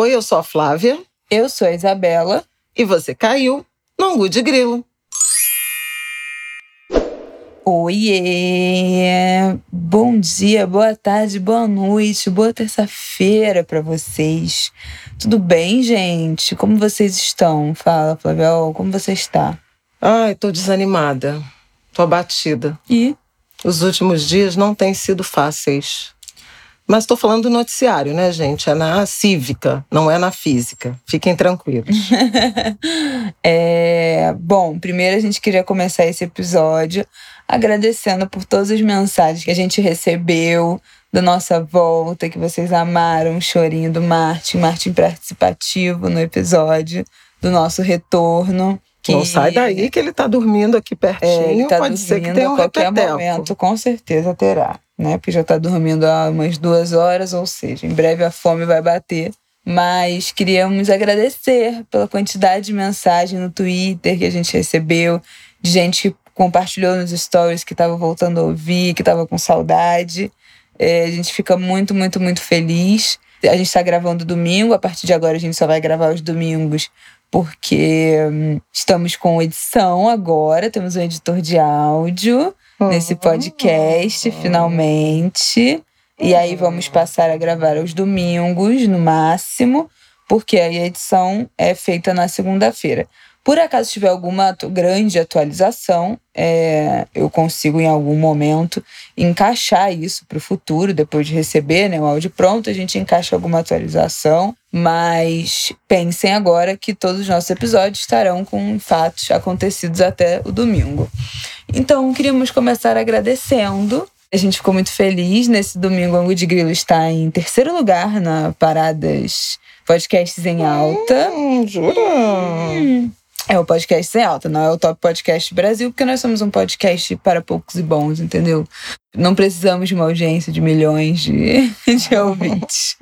Oi, eu sou a Flávia. Eu sou a Isabela. E você caiu no Angu de Grilo. Oiê! Bom dia, boa tarde, boa noite, boa terça-feira para vocês. Tudo bem, gente? Como vocês estão? Fala, Flaviol, como você está? Ai, tô desanimada. Tô abatida. E? Os últimos dias não têm sido fáceis. Mas estou falando do noticiário, né, gente? É na cívica, não é na física. Fiquem tranquilos. é, bom, primeiro a gente queria começar esse episódio agradecendo por todas as mensagens que a gente recebeu da nossa volta, que vocês amaram o chorinho do Martin, Martin participativo no episódio do nosso retorno. Que... Não sai daí que ele tá dormindo aqui pertinho. É, ele tá Pode ser que tenha um a qualquer repeteco. momento, com certeza terá. Né? Porque já tá dormindo há umas duas horas, ou seja, em breve a fome vai bater. Mas queríamos agradecer pela quantidade de mensagem no Twitter que a gente recebeu, de gente que compartilhou nos stories que estava voltando a ouvir, que estava com saudade. É, a gente fica muito, muito, muito feliz. A gente está gravando domingo, a partir de agora a gente só vai gravar os domingos porque hum, estamos com edição agora, temos um editor de áudio uhum. nesse podcast, finalmente. E aí vamos passar a gravar aos domingos, no máximo, porque aí a edição é feita na segunda-feira. Por acaso tiver alguma grande atualização, é, eu consigo em algum momento encaixar isso para o futuro, depois de receber né, o áudio pronto, a gente encaixa alguma atualização. Mas pensem agora que todos os nossos episódios estarão com fatos acontecidos até o domingo. Então, queríamos começar agradecendo a gente ficou muito feliz. Nesse domingo, o Angu de Grilo está em terceiro lugar na Paradas Podcasts em Alta. Hum, jura? Hum. É o podcast sem alta, não é o Top Podcast Brasil, porque nós somos um podcast para poucos e bons, entendeu? Não precisamos de uma audiência de milhões de, de ouvintes.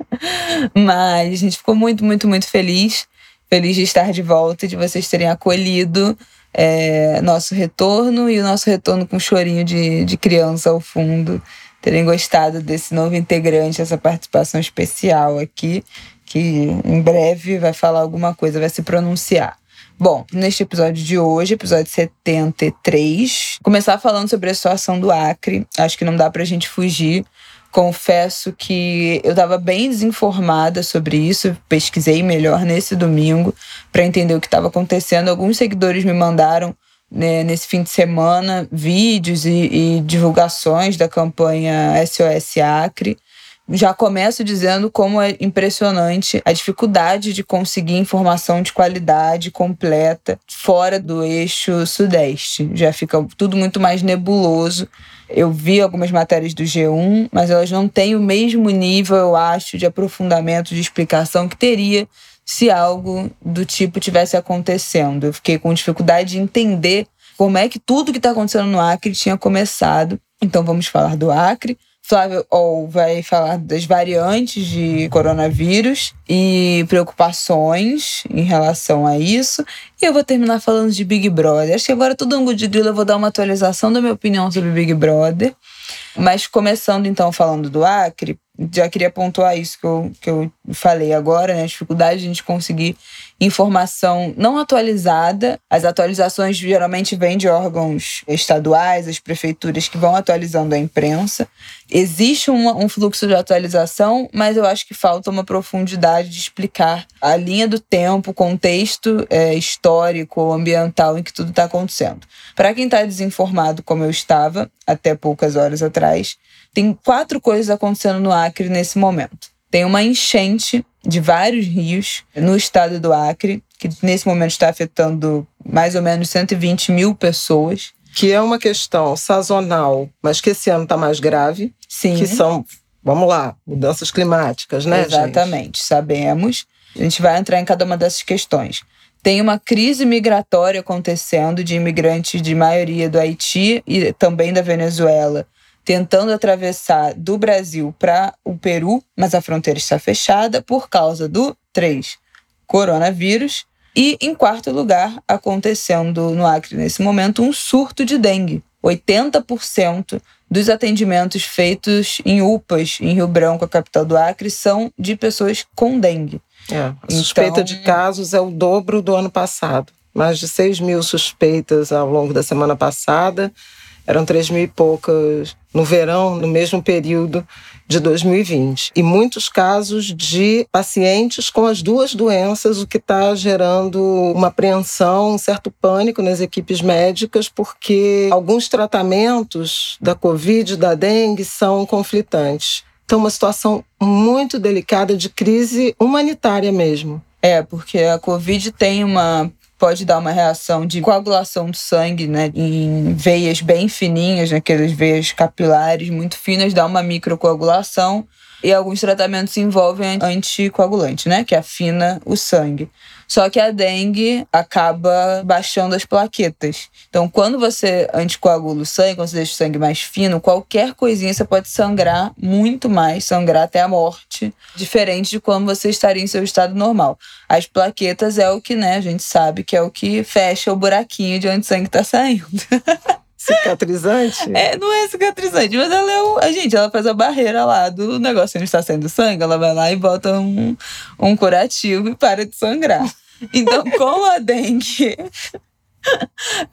Mas a gente ficou muito, muito, muito feliz. Feliz de estar de volta e de vocês terem acolhido é, nosso retorno e o nosso retorno com um chorinho de, de criança ao fundo. Terem gostado desse novo integrante, essa participação especial aqui, que em breve vai falar alguma coisa, vai se pronunciar. Bom, neste episódio de hoje, episódio 73, começar falando sobre a situação do Acre. Acho que não dá pra gente fugir. Confesso que eu estava bem desinformada sobre isso, pesquisei melhor nesse domingo para entender o que estava acontecendo. Alguns seguidores me mandaram né, nesse fim de semana vídeos e, e divulgações da campanha SOS Acre já começo dizendo como é impressionante a dificuldade de conseguir informação de qualidade completa fora do eixo sudeste. Já fica tudo muito mais nebuloso. Eu vi algumas matérias do G1, mas elas não têm o mesmo nível, eu acho, de aprofundamento, de explicação que teria se algo do tipo tivesse acontecendo. Eu fiquei com dificuldade de entender como é que tudo que está acontecendo no Acre tinha começado. Então vamos falar do Acre. Flávio Ol vai falar das variantes de coronavírus e preocupações em relação a isso. E eu vou terminar falando de Big Brother. Acho que agora todo ângulo de grilo eu vou dar uma atualização da minha opinião sobre Big Brother. Mas começando então falando do Acre, já queria pontuar isso que eu, que eu falei agora, né? A dificuldade de a gente conseguir informação não atualizada. As atualizações geralmente vêm de órgãos estaduais, as prefeituras que vão atualizando a imprensa. Existe um, um fluxo de atualização, mas eu acho que falta uma profundidade de explicar a linha do tempo, o contexto é, histórico, ambiental em que tudo está acontecendo. Para quem está desinformado, como eu estava até poucas horas atrás, tem quatro coisas acontecendo no Acre nesse momento. Tem uma enchente de vários rios no estado do Acre, que nesse momento está afetando mais ou menos 120 mil pessoas. Que é uma questão sazonal, mas que esse ano está mais grave. Sim. Que são, vamos lá, mudanças climáticas, né, Exatamente, gente? sabemos. A gente vai entrar em cada uma dessas questões. Tem uma crise migratória acontecendo de imigrantes de maioria do Haiti e também da Venezuela tentando atravessar do Brasil para o Peru, mas a fronteira está fechada por causa do 3 coronavírus. E em quarto lugar, acontecendo no Acre nesse momento um surto de dengue. 80% dos atendimentos feitos em UPAs em Rio Branco, a capital do Acre, são de pessoas com dengue. É, a suspeita Então- de casos é o dobro do ano passado. Mais de 6 mil suspeitas ao longo da semana passada. Eram 3 mil e poucas no verão, no mesmo período de 2020. E muitos casos de pacientes com as duas doenças, o que está gerando uma apreensão, um certo pânico nas equipes médicas, porque alguns tratamentos da Covid da dengue são conflitantes. Então, uma situação muito delicada de crise humanitária mesmo. É, porque a Covid tem uma. Pode dar uma reação de coagulação do sangue, né? Em veias bem fininhas, naquelas veias capilares muito finas, dá uma microcoagulação. E alguns tratamentos envolvem anticoagulante, né? Que afina o sangue. Só que a dengue acaba baixando as plaquetas. Então, quando você anticoagula o sangue, quando você deixa o sangue mais fino, qualquer coisinha você pode sangrar muito mais, sangrar até a morte, diferente de quando você estaria em seu estado normal. As plaquetas é o que, né, a gente sabe que é o que fecha o buraquinho de onde o sangue tá saindo. Cicatrizante? É, não é cicatrizante, mas ela é o. A gente, ela faz a barreira lá do negócio onde está saindo sangue, ela vai lá e bota um, um curativo e para de sangrar. Então, como a dengue.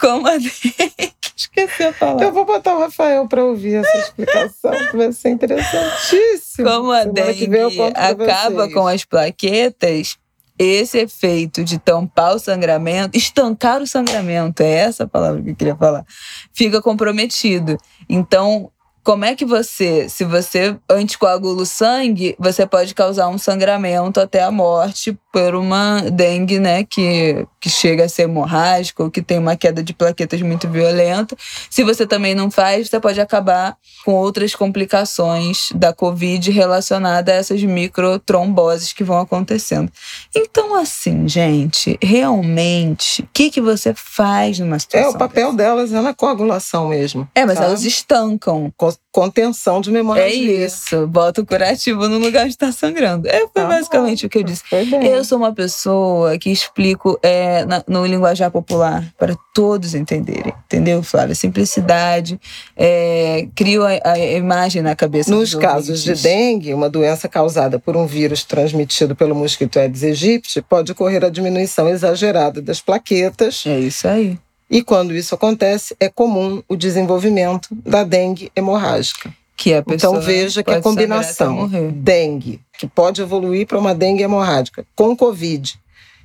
Como a dengue. Esqueci a palavra. Eu vou botar o Rafael para ouvir essa explicação, que vai ser interessantíssimo. Como a Semana que dengue acaba vocês. com as plaquetas, esse efeito de tampar o sangramento, estancar o sangramento, é essa a palavra que eu queria falar, fica comprometido. Então, como é que você, se você anticoagula o sangue, você pode causar um sangramento até a morte por uma dengue, né, que, que chega a ser hemorrágica ou que tem uma queda de plaquetas muito violenta. Se você também não faz, você pode acabar com outras complicações da Covid relacionadas a essas microtromboses que vão acontecendo. Então, assim, gente, realmente, o que, que você faz numa É, situação? o papel delas é na coagulação mesmo. É, mas sabe? elas estancam. Co- Contenção de memória. É isso. Bota o curativo no lugar de estar sangrando. É, foi Tá basicamente bom. o que eu disse. Eu sou uma pessoa que explico é, na- no linguajar popular para todos entenderem. Entendeu, Flávia? Simplicidade. É, crio a, a imagem na cabeça Nos casos de dengue, uma doença causada por um vírus transmitido pelo mosquito Aedes aegypti, pode ocorrer a diminuição exagerada das plaquetas. É isso aí. E quando isso acontece, é comum o desenvolvimento da dengue hemorrágica. Que a pessoa Então veja que a combinação dengue, que pode evoluir para uma dengue hemorrágica, com Covid,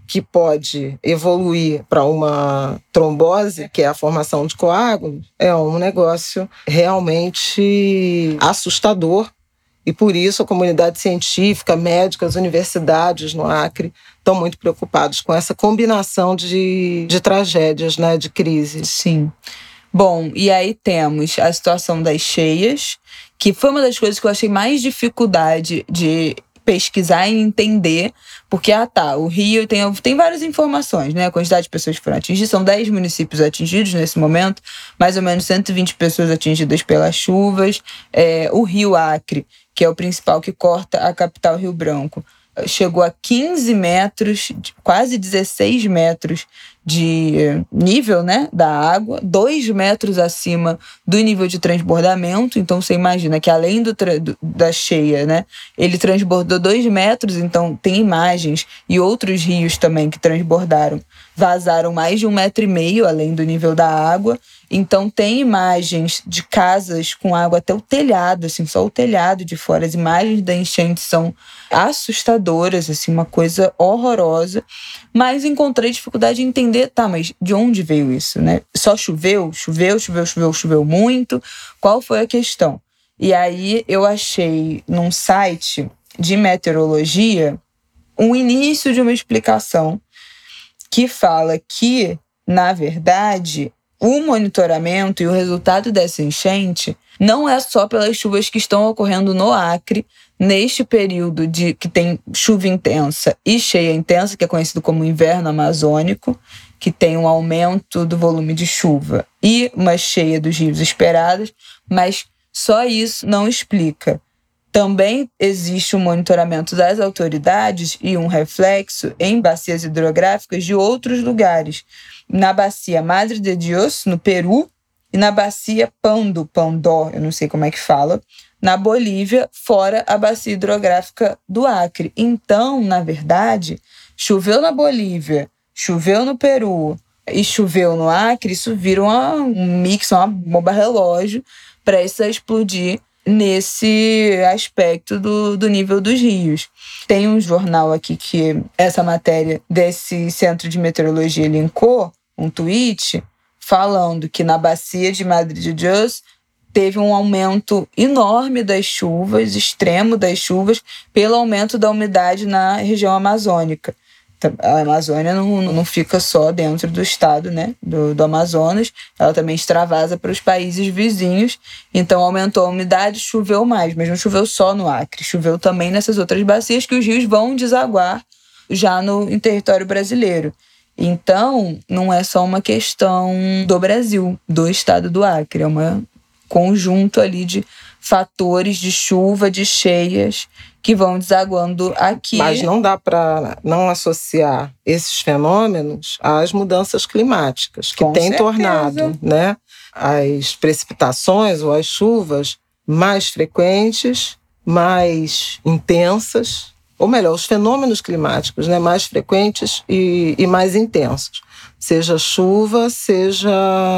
que pode evoluir para uma trombose, que é a formação de coágulos, é um negócio realmente assustador. E por isso a comunidade científica, médicas, universidades no Acre estão muito preocupados com essa combinação de, de tragédias, né, de crise. Sim. Bom, e aí temos a situação das cheias, que foi uma das coisas que eu achei mais dificuldade de pesquisar e entender, porque, ah tá, o Rio tem, tem várias informações, né? A quantidade de pessoas que foram atingidas, são 10 municípios atingidos nesse momento, mais ou menos 120 pessoas atingidas pelas chuvas. É, o Rio Acre, que é o principal que corta a capital Rio Branco, chegou a 15 metros, quase 16 metros de nível né, da água, 2 metros acima do nível de transbordamento. Então você imagina que além do, do- da cheia, né, ele transbordou 2 metros, então tem imagens e outros rios também que transbordaram, vazaram mais de um metro e meio além do nível da água. Então tem imagens de casas com água até o telhado, assim, só o telhado de fora. As imagens da enchente são assustadoras, assim, uma coisa horrorosa. Mas encontrei dificuldade em entender, tá, mas de onde veio isso, né? Só choveu, choveu, choveu, choveu, choveu muito. Qual foi a questão? E aí eu achei num site de meteorologia um início de uma explicação que fala que, na verdade, o monitoramento e o resultado dessa enchente não é só pelas chuvas que estão ocorrendo no Acre neste período de que tem chuva intensa e cheia intensa, que é conhecido como inverno amazônico, que tem um aumento do volume de chuva e uma cheia dos rios esperadas, mas só isso não explica. Também existe um monitoramento das autoridades e um reflexo em bacias hidrográficas de outros lugares. Na bacia Madre de Dios, no Peru, e na bacia Pando, Pandó, eu não sei como é que fala, na Bolívia, fora a bacia hidrográfica do Acre. Então, na verdade, choveu na Bolívia, choveu no Peru e choveu no Acre, isso vira uma, um mix, uma bomba relógio prestes a explodir nesse aspecto do, do nível dos rios. Tem um jornal aqui que essa matéria desse centro de meteorologia linkou, um tweet, falando que na bacia de Madrid de Jos teve um aumento enorme das chuvas, extremo das chuvas, pelo aumento da umidade na região amazônica. Então, a Amazônia não, não fica só dentro do estado né, do, do Amazonas, ela também extravasa para os países vizinhos. Então aumentou a umidade, choveu mais, mas não choveu só no Acre, choveu também nessas outras bacias que os rios vão desaguar já no, em território brasileiro. Então, não é só uma questão do Brasil, do estado do Acre, é um conjunto ali de fatores de chuva, de cheias que vão desaguando aqui. Mas não dá para não associar esses fenômenos às mudanças climáticas, que Com têm certeza. tornado né, as precipitações ou as chuvas mais frequentes, mais intensas, ou melhor, os fenômenos climáticos né, mais frequentes e, e mais intensos. Seja chuva, seja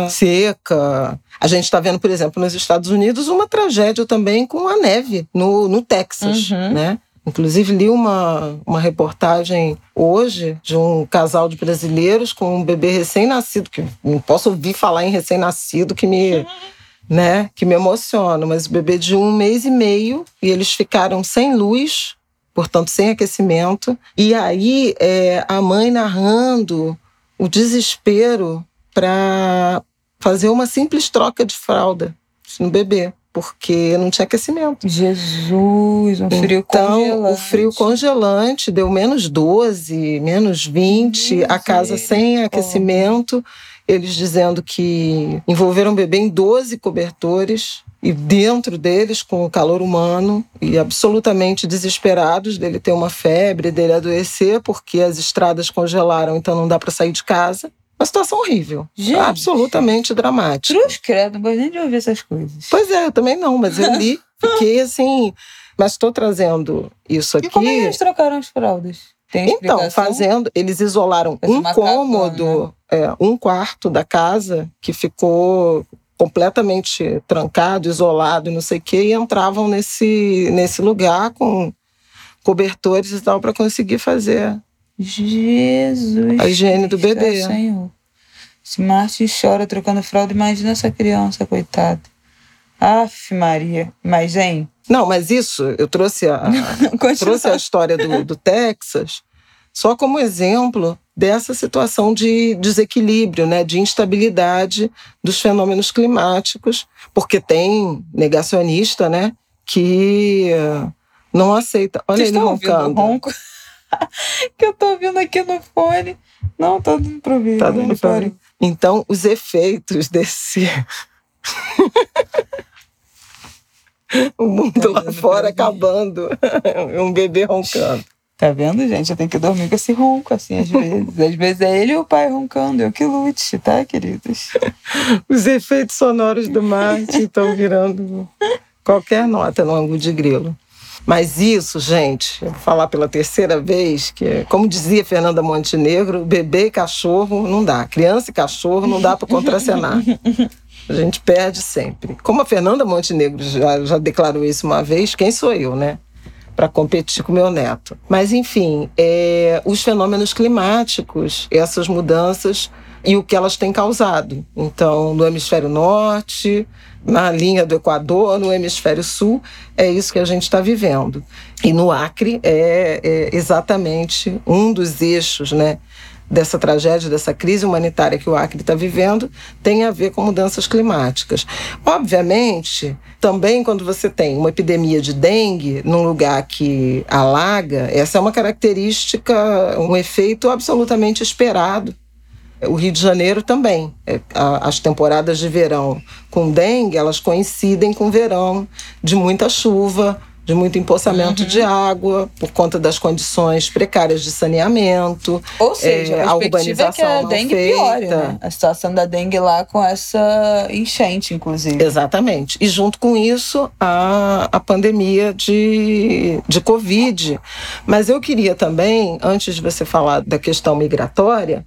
seca. A gente está vendo, por exemplo, nos Estados Unidos, uma tragédia também com a neve no, no Texas, Uhum. né? Inclusive, li uma, uma reportagem hoje de um casal de brasileiros com um bebê recém-nascido, que não posso ouvir falar em recém-nascido que me, né, que me emociona, mas o bebê de um mês e meio e eles ficaram sem luz, portanto, sem aquecimento. E aí, é, a mãe narrando o desespero para fazer uma simples troca de fralda no bebê, porque não tinha aquecimento. Jesus, um frio então, congelante. o frio congelante deu menos 12, menos 20, a casa sem aquecimento. Eles dizendo que envolveram o bebê em 12 cobertores e dentro deles com o calor humano e absolutamente desesperados dele ter uma febre, dele adoecer porque as estradas congelaram, então não dá para sair de casa. Uma situação horrível, Gente. absolutamente dramática. Cruz credo, não gosto nem de ouvir essas coisas. Pois é, eu também não, mas eu li, fiquei assim. Mas estou trazendo isso aqui. E como é que eles trocaram as fraldas? Tem Então, fazendo, eles isolaram um cômodo, é, um quarto da casa que ficou completamente trancado, isolado, e não sei o quê, e entravam nesse, nesse lugar com cobertores e tal para conseguir fazer. Jesus. A higiene do bebê. Senhor. Se Martin chora trocando fralda, imagina essa criança, coitada. Aff, Maria. Mas, hein? Não, mas isso, eu trouxe a, trouxe a história do, do Texas só como exemplo dessa situação de desequilíbrio, né, de instabilidade dos fenômenos climáticos, porque tem negacionista, né, que não aceita. Olha Vocês ele roncando. ronco? que eu tô ouvindo aqui no fone. Não, tá dando pra ouvir. Tá Não dando pra ouvir. Então, os efeitos desse o mundo Tá lá fora acabando, um bebê roncando. Tá vendo, gente? Eu tenho que dormir com esse ronco, assim, às vezes. Às vezes é ele e o pai roncando. Eu que lute, tá, queridos? Os efeitos sonoros do Marte estão virando qualquer nota no ângulo de grilo. Mas isso, gente, vou falar pela terceira vez, que, como dizia Fernanda Montenegro, bebê e cachorro não dá. Criança e cachorro não dá para contracenar. A gente perde sempre. Como a Fernanda Montenegro já, já declarou isso uma vez, quem sou eu, né? Para competir com meu neto. Mas, enfim, é, os fenômenos climáticos, essas mudanças e o que elas têm causado. Então, no hemisfério norte, na linha do Equador, no hemisfério sul, é isso que a gente está vivendo. E no Acre é, é exatamente um dos eixos, né? dessa tragédia, dessa crise humanitária que o Acre está vivendo, tem a ver com mudanças climáticas. Obviamente, também quando você tem uma epidemia de dengue num lugar que alaga, essa é uma característica, um efeito absolutamente esperado. O Rio de Janeiro também. É, As temporadas de verão com dengue, elas coincidem com o verão de muita chuva, de muito empoçamento uhum. de água por conta das condições precárias de saneamento. Ou seja, é, a, a urbanização é que a dengue feita. piore, né? A situação da dengue lá com essa enchente, inclusive. Exatamente. E junto com isso, a, a pandemia de, de Covid. Mas eu queria também, antes de você falar da questão migratória,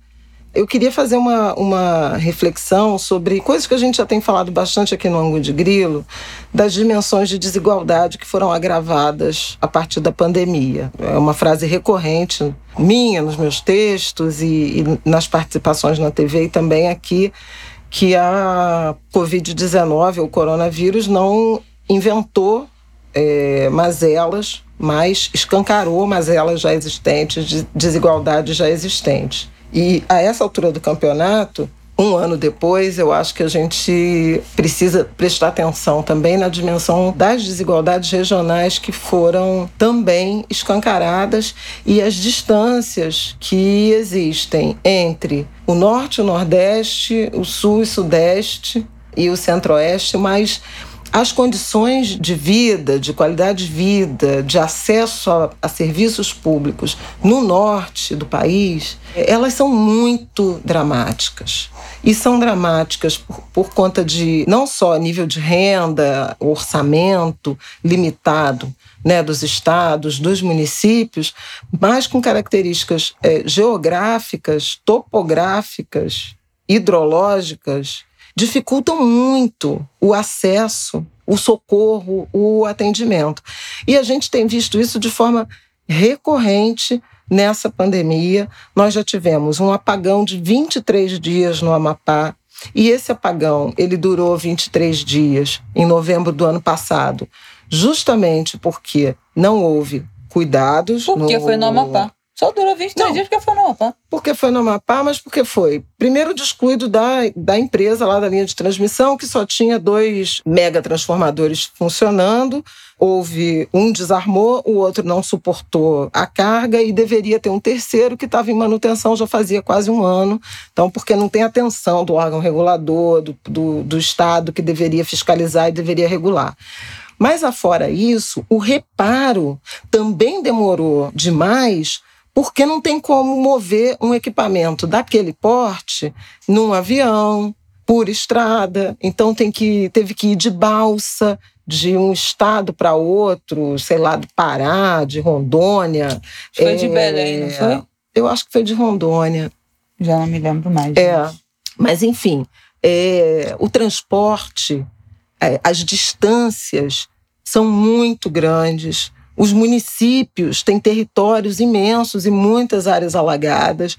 eu queria fazer uma, uma reflexão sobre coisas que a gente já tem falado bastante aqui no Ângulo de Grilo, das dimensões de desigualdade que foram agravadas a partir da pandemia. É uma frase recorrente minha nos meus textos e, e nas participações na TV e também aqui, que a Covid-19, o coronavírus, não inventou é, mazelas, mas escancarou mazelas já existentes, de desigualdades já existentes. E a essa altura do campeonato, um ano depois, eu acho que a gente precisa prestar atenção também na dimensão das desigualdades regionais que foram também escancaradas e as distâncias que existem entre o norte, o nordeste, o sul e sudeste e o centro-oeste, mas as condições de vida, de qualidade de vida, de acesso a, a, serviços públicos no norte do país, elas são muito dramáticas. E são dramáticas por, por conta de não só nível de renda, orçamento limitado, né, dos estados, dos municípios, mas com características é, geográficas, topográficas, hidrológicas dificultam muito o acesso, o socorro, o atendimento. E a gente tem visto isso de forma recorrente nessa pandemia. Nós já tivemos um apagão de 23 dias no Amapá, e esse apagão, ele durou 23 dias em novembro do ano passado, justamente porque não houve cuidados. Porque no... foi no Amapá. Só durou 23 não, dias porque foi no Amapá. Porque foi no Amapá, mas porque foi. Primeiro, descuido da, da empresa lá da linha de transmissão, que só tinha dois mega transformadores funcionando. Houve um desarmou, o outro não suportou a carga e deveria ter um terceiro que estava em manutenção já fazia quase um ano. Então, porque não tem atenção do órgão regulador, do, do, do Estado que deveria fiscalizar e deveria regular. Mas, afora isso, o reparo também demorou demais porque não tem como mover um equipamento daquele porte num avião, por estrada. Então tem que teve que ir de balsa de um estado para outro, sei lá, do Pará, de Rondônia. Foi é, de Belém, não foi? Eu acho que foi de Rondônia. Já não me lembro mais. É, mas enfim, é, o transporte, é, as distâncias são muito grandes. Os municípios têm territórios imensos e muitas áreas alagadas.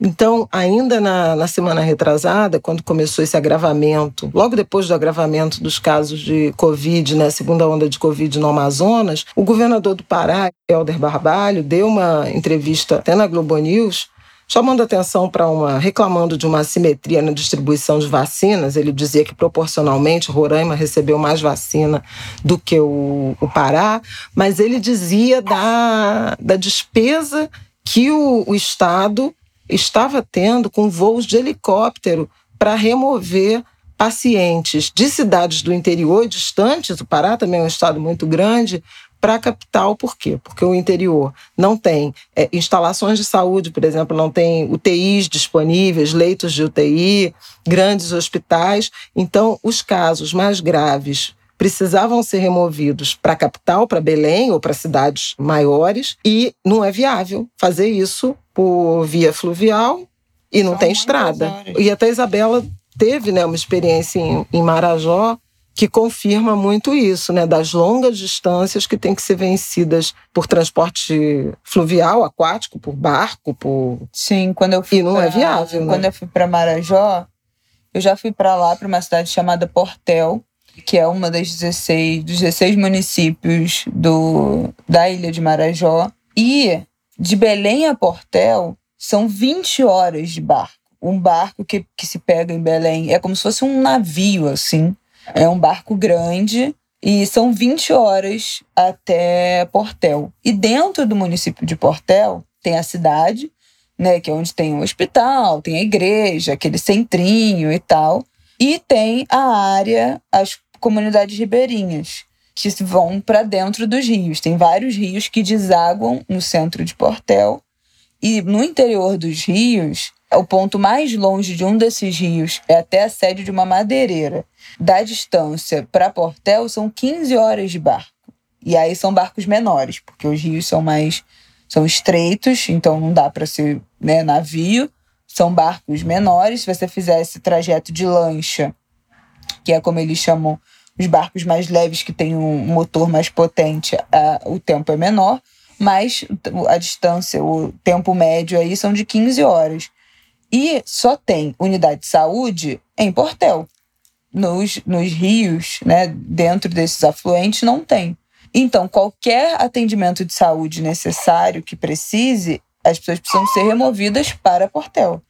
Então, ainda na, na, semana retrasada, quando começou esse agravamento, logo depois do agravamento dos casos de Covid, né, segunda onda de Covid no Amazonas, o governador do Pará, Helder Barbalho, deu uma entrevista até na Globo News chamando atenção para uma reclamando de uma assimetria na distribuição de vacinas. Ele dizia que proporcionalmente Roraima recebeu mais vacina do que o, o Pará, mas ele dizia da, da despesa que o, o Estado estava tendo com voos de helicóptero para remover pacientes de cidades do interior distantes, o Pará também é um estado muito grande, para a capital, por quê? Porque o interior não tem é, instalações de saúde, por exemplo, não tem UTIs disponíveis, leitos de UTI, grandes hospitais. Então, os casos mais graves precisavam ser removidos para a capital, para Belém ou para cidades maiores, e não é viável fazer isso por via fluvial e não São tem estrada. Horas. E até a Isabela teve né, uma experiência em, em Marajó que confirma muito isso, né, das longas distâncias que têm que ser vencidas por transporte fluvial, aquático, por barco, por Sim, quando eu fui e não pra, é viável. Né? Quando eu fui para Marajó, eu já fui para lá para uma cidade chamada Portel, que é uma das 16 dos 16 municípios do da ilha de Marajó, e de Belém a Portel são 20 horas de barco. Um barco que, que se pega em Belém é como se fosse um navio assim é um barco grande e são 20 horas até Portel. E dentro do município de Portel tem a cidade, né, que é onde tem o hospital, tem a igreja, aquele centrinho e tal. E tem a área, as comunidades ribeirinhas. que vão para dentro dos rios. Tem vários rios que desaguam no centro de Portel e no interior dos rios, o ponto mais longe de um desses rios é até a sede de uma madeireira. Da distância para Portel são 15 horas de barco. E aí são barcos menores, porque os rios são mais são estreitos, então não dá para ser né, navio. São barcos menores. Se você fizer esse trajeto de lancha, que é como eles chamam os barcos mais leves que têm um motor mais potente, o tempo é menor, mas a distância, o tempo médio aí são de 15 horas. E só tem unidade de saúde em Portel. Nos, nos rios, né, dentro desses afluentes, não tem. Então, qualquer atendimento de saúde necessário que precise, as pessoas precisam ser removidas para Portel.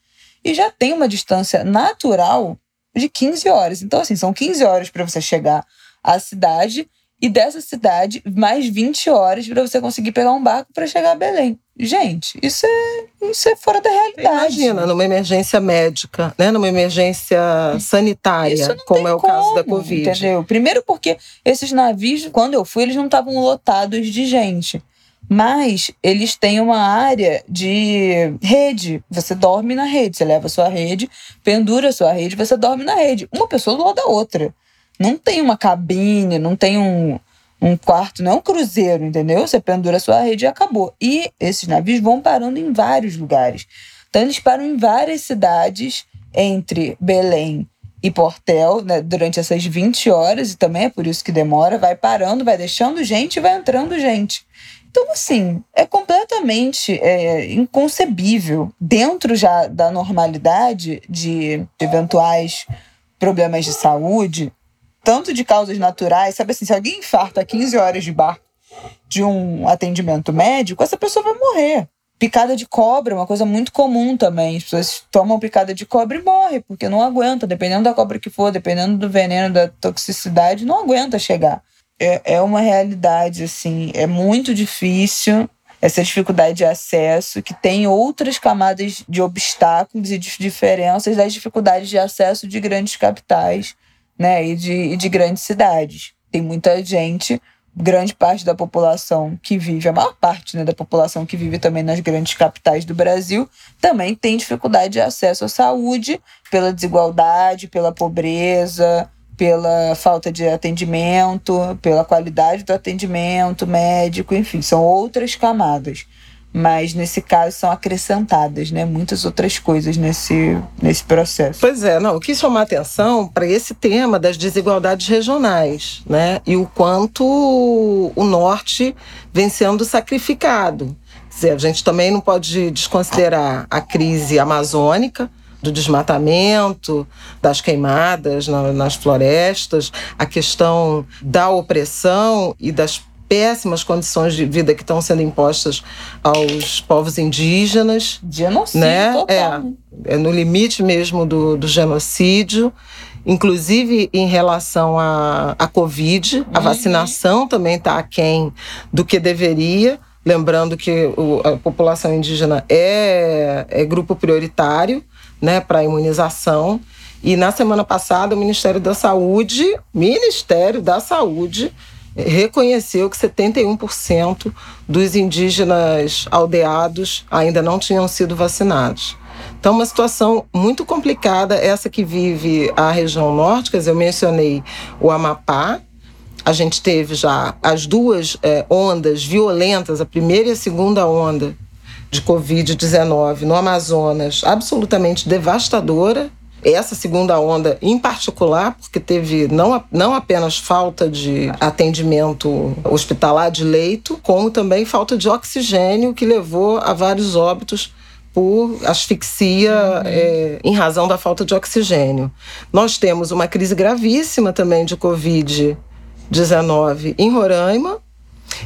E já tem uma distância natural de 15 horas. Então, assim, são 15 horas para você chegar à cidade e dessa cidade mais 20 horas para você conseguir pegar um barco para chegar a Belém. Gente, isso é, isso é fora da realidade. Imagina, numa emergência médica, né? numa emergência sanitária, como é o como, caso da Covid. Entendeu? Primeiro porque esses navios, quando eu fui, eles não estavam lotados de gente. Mas eles têm uma área de rede. Você dorme na rede. Você leva a sua rede, pendura a sua rede, você dorme na rede. Uma pessoa do lado da outra. Não tem uma cabine, não tem um, um quarto, não é um cruzeiro, entendeu? Você pendura a sua rede e acabou. E esses navios vão parando em vários lugares. Então, eles param em várias cidades entre Belém e Portel né, durante essas 20 horas, e também é por isso que demora, vai parando, vai deixando gente e vai entrando gente. Então, assim, é completamente é, inconcebível, dentro já da normalidade de eventuais problemas de saúde, tanto de causas naturais, sabe assim, se alguém infarta 15 horas de barco de um atendimento médico, essa pessoa vai morrer. Picada de cobra é uma coisa muito comum também. As pessoas tomam picada de cobra e morrem, porque não aguenta, dependendo da cobra que for, dependendo do veneno, da toxicidade, não aguenta chegar. É, é uma realidade, assim, é muito difícil essa dificuldade de acesso, que tem outras camadas de obstáculos e de diferenças das dificuldades de acesso de grandes capitais né, e de, e de grandes cidades. Tem muita gente, grande parte da população que vive, a maior parte né, da população que vive também nas grandes capitais do Brasil, também tem dificuldade de acesso à saúde pela desigualdade, pela pobreza, pela falta de atendimento, pela qualidade do atendimento médico, enfim, são outras camadas mas nesse caso são acrescentadas, né, muitas outras coisas nesse, nesse processo. Pois é, não, eu quis chamar atenção para esse tema das desigualdades regionais, né, e o quanto o norte vem sendo sacrificado. Quer dizer, a gente também não pode desconsiderar a crise amazônica, do desmatamento, das queimadas nas florestas, a questão da opressão e das péssimas condições de vida que estão sendo impostas aos povos indígenas. Genocídio né? total. É, é no limite mesmo do, do genocídio. Inclusive em relação à, à Covid, uhum. a vacinação também está aquém do que deveria. Lembrando que o, a população indígena é, é grupo prioritário né, para a imunização. E na semana passada, o Ministério da Saúde, Ministério da Saúde, reconheceu que 71% dos indígenas aldeados ainda não tinham sido vacinados. Então, uma situação muito complicada, essa que vive a região norte, quer dizer, eu mencionei o Amapá, a gente teve já as duas é, ondas violentas, a primeira e a segunda onda de Covid-19 no Amazonas, absolutamente devastadora, essa segunda onda em particular, porque teve não, não apenas falta de atendimento hospitalar de leito, como também falta de oxigênio, que levou a vários óbitos por asfixia uhum. é, em razão da falta de oxigênio. Nós temos uma crise gravíssima também de Covid-19 em Roraima,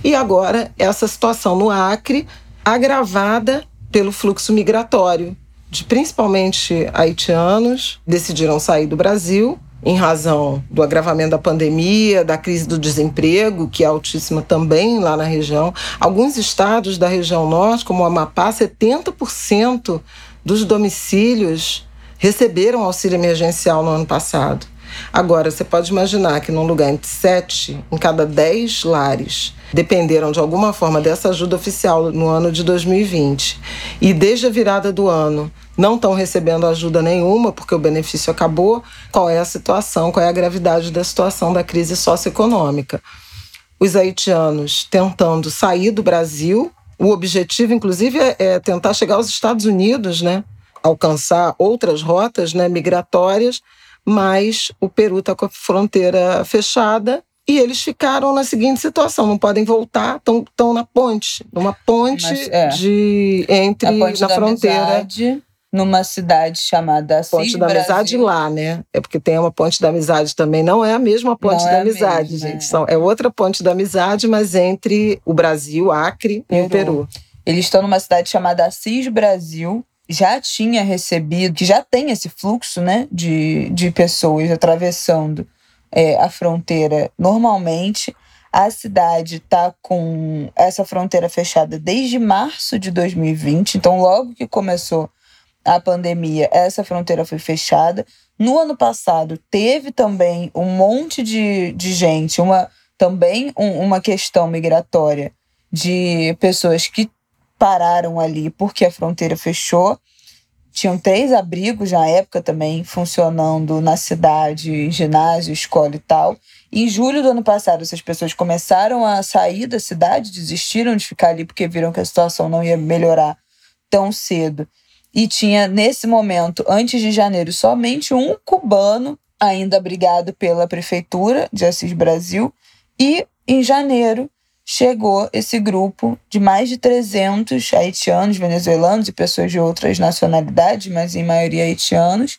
e agora essa situação no Acre, agravada pelo fluxo migratório de principalmente haitianos, decidiram sair do Brasil em razão do agravamento da pandemia, da crise do desemprego, que é altíssima também lá na região. Alguns estados da região norte, como o Amapá, 70% dos domicílios receberam auxílio emergencial no ano passado. Agora, você pode imaginar que num lugar entre sete em cada dez lares dependeram de alguma forma dessa ajuda oficial no ano de 2020 e desde a virada do ano não estão recebendo ajuda nenhuma porque o benefício acabou. Qual é a situação, qual é a gravidade da situação da crise socioeconômica? Os haitianos tentando sair do Brasil, o objetivo, inclusive, é, é tentar chegar aos Estados Unidos, né? alcançar outras rotas né, migratórias, mas o Peru está com a fronteira fechada e eles ficaram na seguinte situação: não podem voltar, estão na ponte, numa ponte Mas, é. de entre ponte na fronteira. Amizade, numa cidade chamada Assis, Ponte da Brasil. Amizade lá, né? É porque tem uma Ponte da Amizade também. Não é a mesma Ponte não da é Amizade, mesma, gente. É. São, é outra Ponte da Amizade, mas entre o Brasil, Acre Peru. e o Peru. Eles estão numa cidade chamada Assis Brasil, já tinha recebido, que já tem esse fluxo né, de, de pessoas atravessando é, a fronteira normalmente. A cidade está com essa fronteira fechada desde março de 2020, então, logo que começou a pandemia, essa fronteira foi fechada. No ano passado, teve também um monte de, de gente, uma, também um, uma questão migratória de pessoas que pararam ali porque a fronteira fechou. Tinham três abrigos na época também funcionando na cidade, ginásio, escola e tal. Em julho do ano passado, essas pessoas começaram a sair da cidade, desistiram de ficar ali porque viram que a situação não ia melhorar tão cedo. E tinha, nesse momento, antes de janeiro, somente um cubano ainda abrigado pela prefeitura de Assis Brasil. E em janeiro, chegou esse grupo de mais de 300 haitianos, venezuelanos e pessoas de outras nacionalidades, mas em maioria haitianos,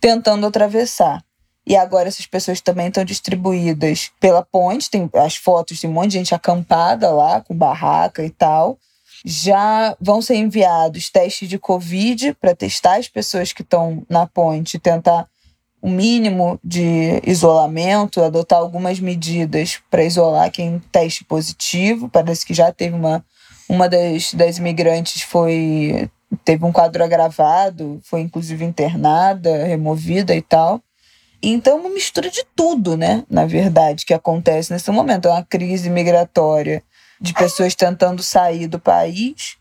tentando atravessar. E agora essas pessoas também estão distribuídas pela ponte, tem as fotos de um monte de gente acampada lá, com barraca e tal. Já vão ser enviados testes de Covid para testar as pessoas que estão na ponte tentar o mínimo de isolamento, adotar algumas medidas para isolar quem teste positivo. Parece que já teve uma, uma das, das imigrantes foi teve um quadro agravado, foi inclusive internada, removida e tal. Então, uma mistura de tudo, né? Na verdade, que acontece nesse momento. É uma crise migratória de pessoas tentando sair do país,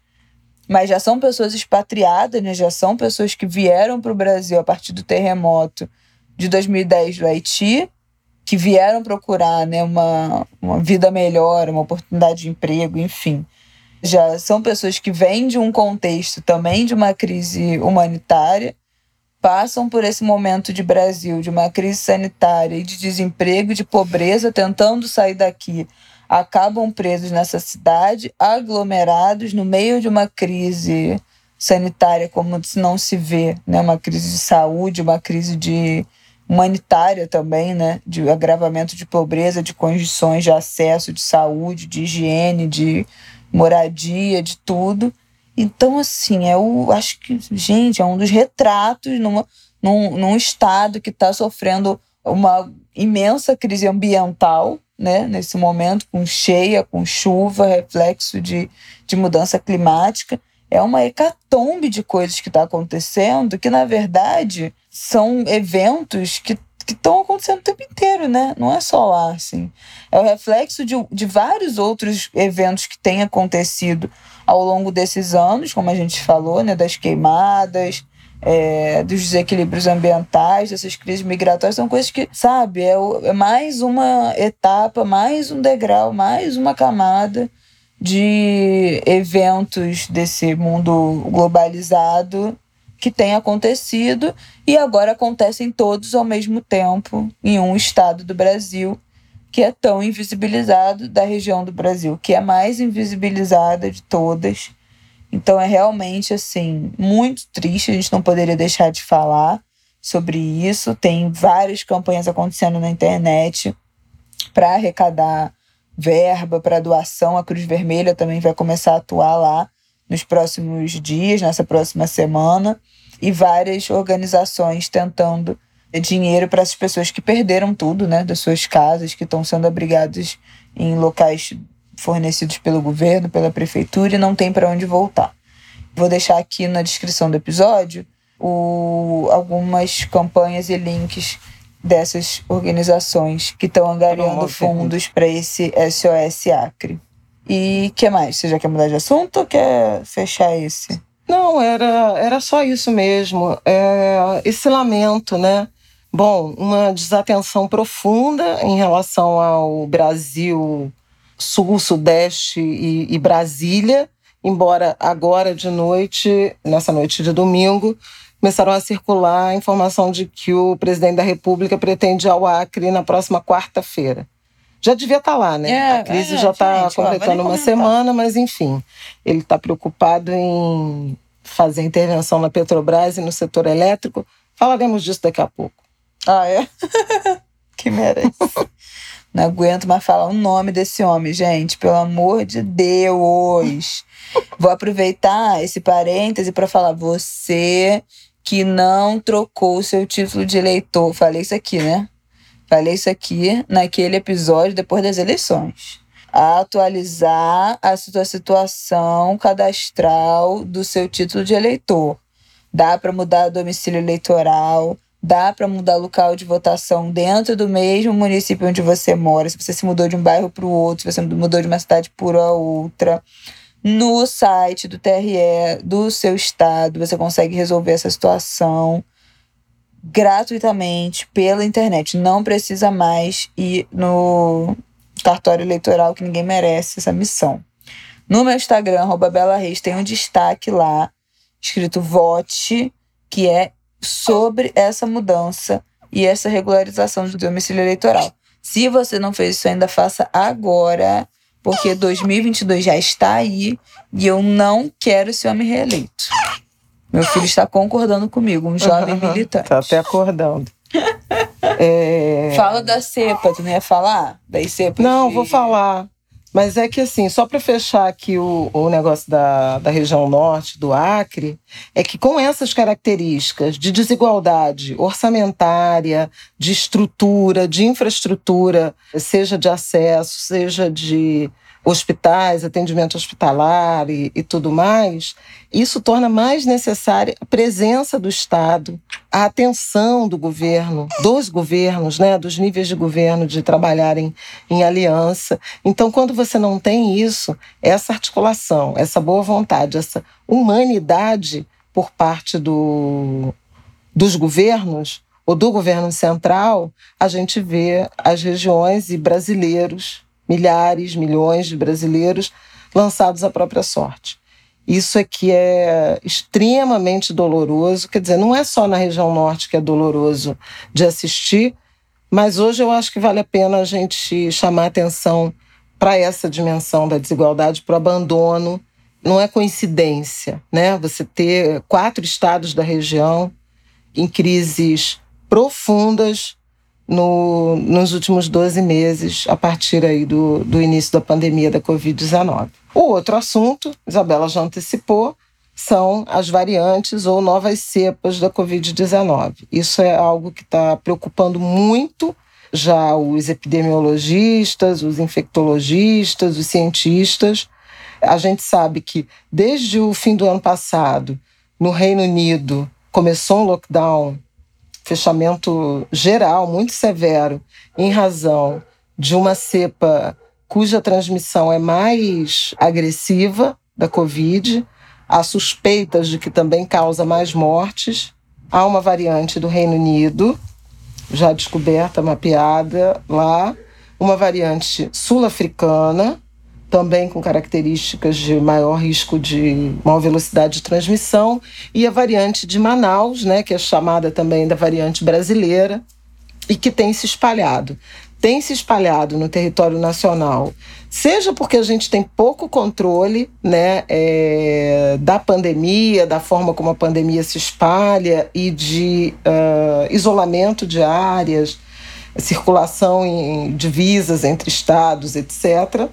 mas já são pessoas expatriadas, né? já são pessoas que vieram para o Brasil a partir do terremoto de 2010 do Haiti, que vieram procurar né, uma, uma vida melhor, uma oportunidade de emprego, enfim. Já são pessoas que vêm de um contexto também de uma crise humanitária, passam por esse momento de Brasil, de uma crise sanitária e de desemprego, de pobreza, tentando sair daqui, acabam presos nessa cidade, aglomerados no meio de uma crise sanitária como se não se vê, né? uma crise de saúde, uma crise de humanitária também, né? De agravamento de pobreza, de condições de acesso, de saúde, de higiene, de moradia, de tudo. Então, assim, eu acho que, gente, é um dos retratos numa, num, num estado que está sofrendo uma imensa crise ambiental, né, nesse momento, com cheia, com chuva, reflexo de, de mudança climática. É uma hecatombe de coisas que está acontecendo que, na verdade, são eventos que estão acontecendo o tempo inteiro, né? Não é só lá, assim. É o reflexo de, de vários outros eventos que têm acontecido ao longo desses anos, como a gente falou, né? Das queimadas, é, dos desequilíbrios ambientais, dessas crises migratórias, são coisas que, sabe, é, é mais uma etapa, mais um degrau, mais uma camada de eventos desse mundo globalizado que tem acontecido e agora acontecem todos ao mesmo tempo em um estado do Brasil que é tão invisibilizado da região do Brasil, que é a mais invisibilizada de todas. Então é realmente assim muito triste, a gente não poderia deixar de falar sobre isso. Tem várias campanhas acontecendo na internet para arrecadar verba para doação. A Cruz Vermelha também vai começar a atuar lá nos próximos dias, nessa próxima semana, e várias organizações tentando dinheiro para essas pessoas que perderam tudo, né, das suas casas, que estão sendo abrigadas em locais fornecidos pelo governo, pela prefeitura e não tem para onde voltar. Vou deixar aqui na descrição do episódio o, algumas campanhas e links dessas organizações que estão angariando fundos para esse SOS Acre. E que mais? Você já quer mudar de assunto ou quer fechar esse? Não, era, era só isso mesmo. É, esse lamento, né? Bom, uma desatenção profunda em relação ao Brasil Sul, Sudeste e, e Brasília, embora agora de noite, nessa noite de domingo, começaram a circular a informação de que o presidente da República pretende ir ao Acre na próxima quarta-feira. Já devia estar tá lá, né? É, a crise é, já está completando uma semana, mas enfim, ele está preocupado em fazer intervenção na Petrobras e no setor elétrico. Falaremos disso daqui a pouco. Ah, é? que merece. Não aguento mais falar o nome desse homem, gente. Pelo amor de Deus. Vou aproveitar esse parêntese para falar você que não trocou o seu título de eleitor. Falei isso aqui, né? Falei isso aqui naquele episódio depois das eleições. Atualizar a sua situação cadastral do seu título de eleitor. Dá para mudar domicílio eleitoral, dá para mudar local de votação dentro do mesmo município onde você mora. Se você se mudou de um bairro para o outro, se você mudou de uma cidade para outra no site do TRE do seu estado, você consegue resolver essa situação gratuitamente pela internet. Não precisa mais ir no cartório eleitoral, que ninguém merece essa missão. No meu Instagram, Bela Reis, tem um destaque lá, escrito Vote, que é sobre essa mudança e essa regularização do domicílio eleitoral. Se você não fez isso ainda, faça agora porque 2022 já está aí e eu não quero esse homem reeleito. Meu filho está concordando comigo, um jovem militante. Está até acordando. é... Fala da cepa, tu não ia falar? Das cepas Não, de... vou falar. Mas é que assim, só para fechar aqui o, o negócio da, da região norte, do Acre, é que com essas características de desigualdade orçamentária, de estrutura, de infraestrutura, seja de acesso, seja de hospitais, atendimento hospitalar e, e, tudo mais, isso torna mais necessária a presença do Estado, a atenção do governo, dos governos, né, dos níveis de governo de trabalharem em aliança. Então, quando você não tem isso, essa articulação, essa boa vontade, essa humanidade por parte do, dos governos ou do governo central, a gente vê as regiões e brasileiros milhares, milhões de brasileiros lançados à própria sorte. Isso aqui é extremamente doloroso, quer dizer, não é só na região norte que é doloroso de assistir, mas hoje eu acho que vale a pena a gente chamar atenção para essa dimensão da desigualdade, para o abandono. Não é coincidência, né? Você ter quatro estados da região em crises profundas no, nos últimos 12 meses, a partir aí do, do início da pandemia da Covid-19. O outro assunto, Isabela já antecipou, são as variantes ou novas cepas da Covid-19. Isso é algo que está preocupando muito já os epidemiologistas, os infectologistas, os cientistas. A gente sabe que desde o fim do ano passado, no Reino Unido, começou um lockdown fechamento geral muito severo em razão de uma cepa cuja transmissão é mais agressiva da Covid, há suspeitas de que também causa mais mortes. Há uma variante do Reino Unido, já descoberta, mapeada lá, uma variante sul-africana, também com características de maior risco de maior velocidade de transmissão, e a variante de Manaus, né, que é chamada também da variante brasileira, e que tem se espalhado. Tem se espalhado no território nacional, seja porque a gente tem pouco controle né, é, da pandemia, da forma como a pandemia se espalha e de uh, isolamento de áreas, circulação em divisas entre estados, etc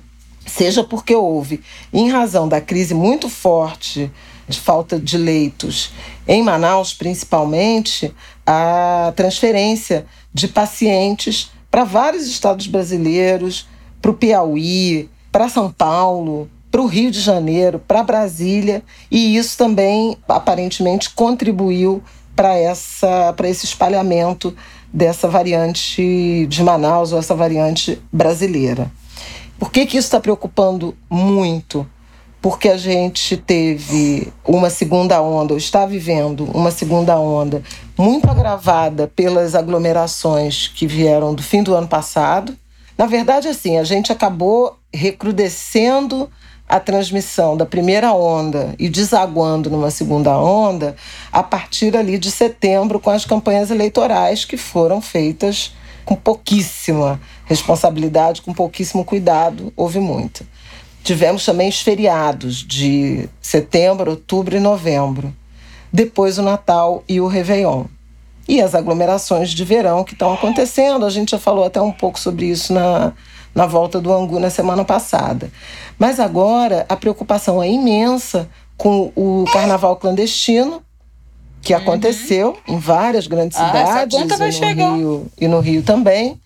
seja porque houve, em razão da crise muito forte de falta de leitos em Manaus, principalmente, a transferência de pacientes para vários estados brasileiros, para o Piauí, para São Paulo, para o Rio de Janeiro, para Brasília, e isso também aparentemente contribuiu para essa para esse espalhamento dessa variante de Manaus ou essa variante brasileira. Por que, que isso está preocupando muito? Porque a gente teve uma segunda onda, ou está vivendo uma segunda onda, muito agravada pelas aglomerações que vieram do fim do ano passado. Na verdade, assim, a gente acabou recrudescendo a transmissão da primeira onda e desaguando numa segunda onda a partir ali de setembro com as campanhas eleitorais que foram feitas com pouquíssima responsabilidade, com pouquíssimo cuidado, houve muito. Tivemos também os feriados de setembro, outubro e novembro. Depois o Natal e o Réveillon. E as aglomerações de verão que estão acontecendo. A gente já falou até um pouco sobre isso na, na volta do Angu na semana passada. Mas agora a preocupação é imensa com o carnaval clandestino, que uhum. aconteceu em várias grandes ah, cidades, e no, Rio, e no Rio também,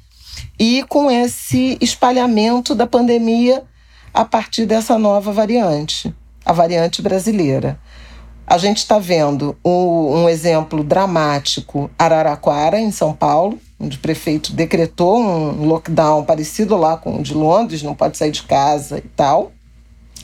e com esse espalhamento da pandemia a partir dessa nova variante, a variante brasileira. A gente está vendo um, um, exemplo dramático, Araraquara, em São Paulo, onde o prefeito decretou um lockdown parecido lá com o de Londres, não pode sair de casa e tal,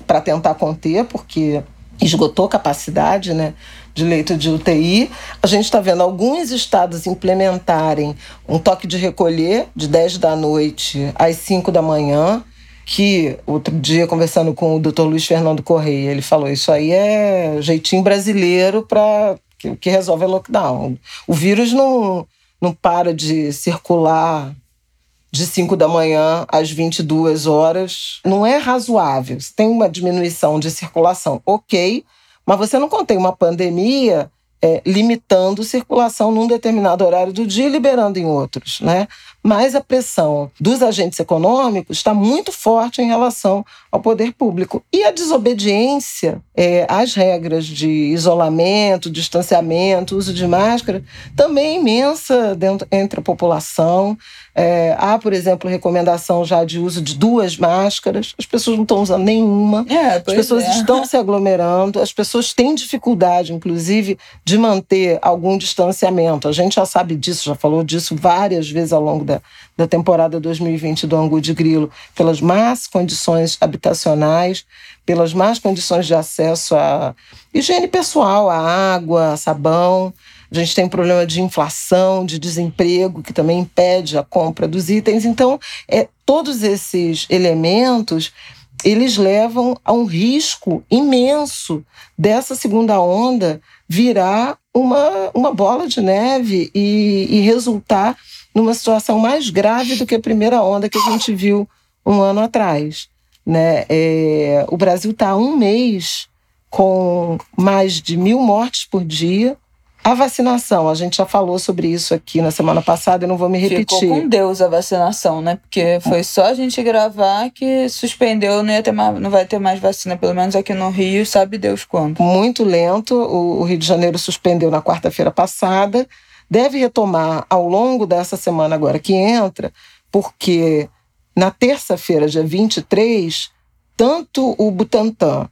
para tentar conter, porque esgotou capacidade né, de leito de UTI. A gente está vendo alguns estados implementarem um toque de recolher de 10 da noite às 5 da manhã que outro dia conversando com o Dr. Luiz Fernando Correia, ele falou isso aí é jeitinho brasileiro para que, que resolve é lockdown. O vírus não, não para de circular de 5 da manhã às 22 horas. Não é razoável. Tem uma diminuição de circulação, ok, mas você não contém uma pandemia é, limitando circulação num determinado horário do dia e liberando em outros, né? Mas a pressão dos agentes econômicos está muito forte em relação ao poder público. E a desobediência é, às regras de isolamento, distanciamento, uso de máscara, também é imensa dentro, entre a população. É, há, por exemplo, recomendação já de uso de duas máscaras. As pessoas não estão usando nenhuma. É, as pessoas é. estão se aglomerando. As pessoas têm dificuldade, inclusive, de manter algum distanciamento. A gente já sabe disso, já falou disso várias vezes ao longo da, da temporada 2020 do Angu de Grilo, pelas más condições habitacionais, pelas más condições de acesso à higiene pessoal, à água, a sabão. A gente tem um problema de inflação, de desemprego, que também impede a compra dos itens. Então, é, todos esses elementos eles levam a um risco imenso dessa segunda onda virar uma, uma bola de neve e, e resultar numa situação mais grave do que a primeira onda que a gente viu um ano atrás. Né? É, o Brasil está há um mês com mais de mil mortes por dia, a vacinação, a gente já falou sobre isso aqui na semana passada, eu não vou me repetir. Ficou com Deus a vacinação, né? Porque foi só a gente gravar que suspendeu, não, ia ter mais, não vai ter mais vacina, pelo menos aqui no Rio, sabe Deus quando. Muito lento, o Rio de Janeiro suspendeu na quarta-feira passada, deve retomar ao longo dessa semana agora que entra, porque na terça-feira, dia 23, tanto o Butantan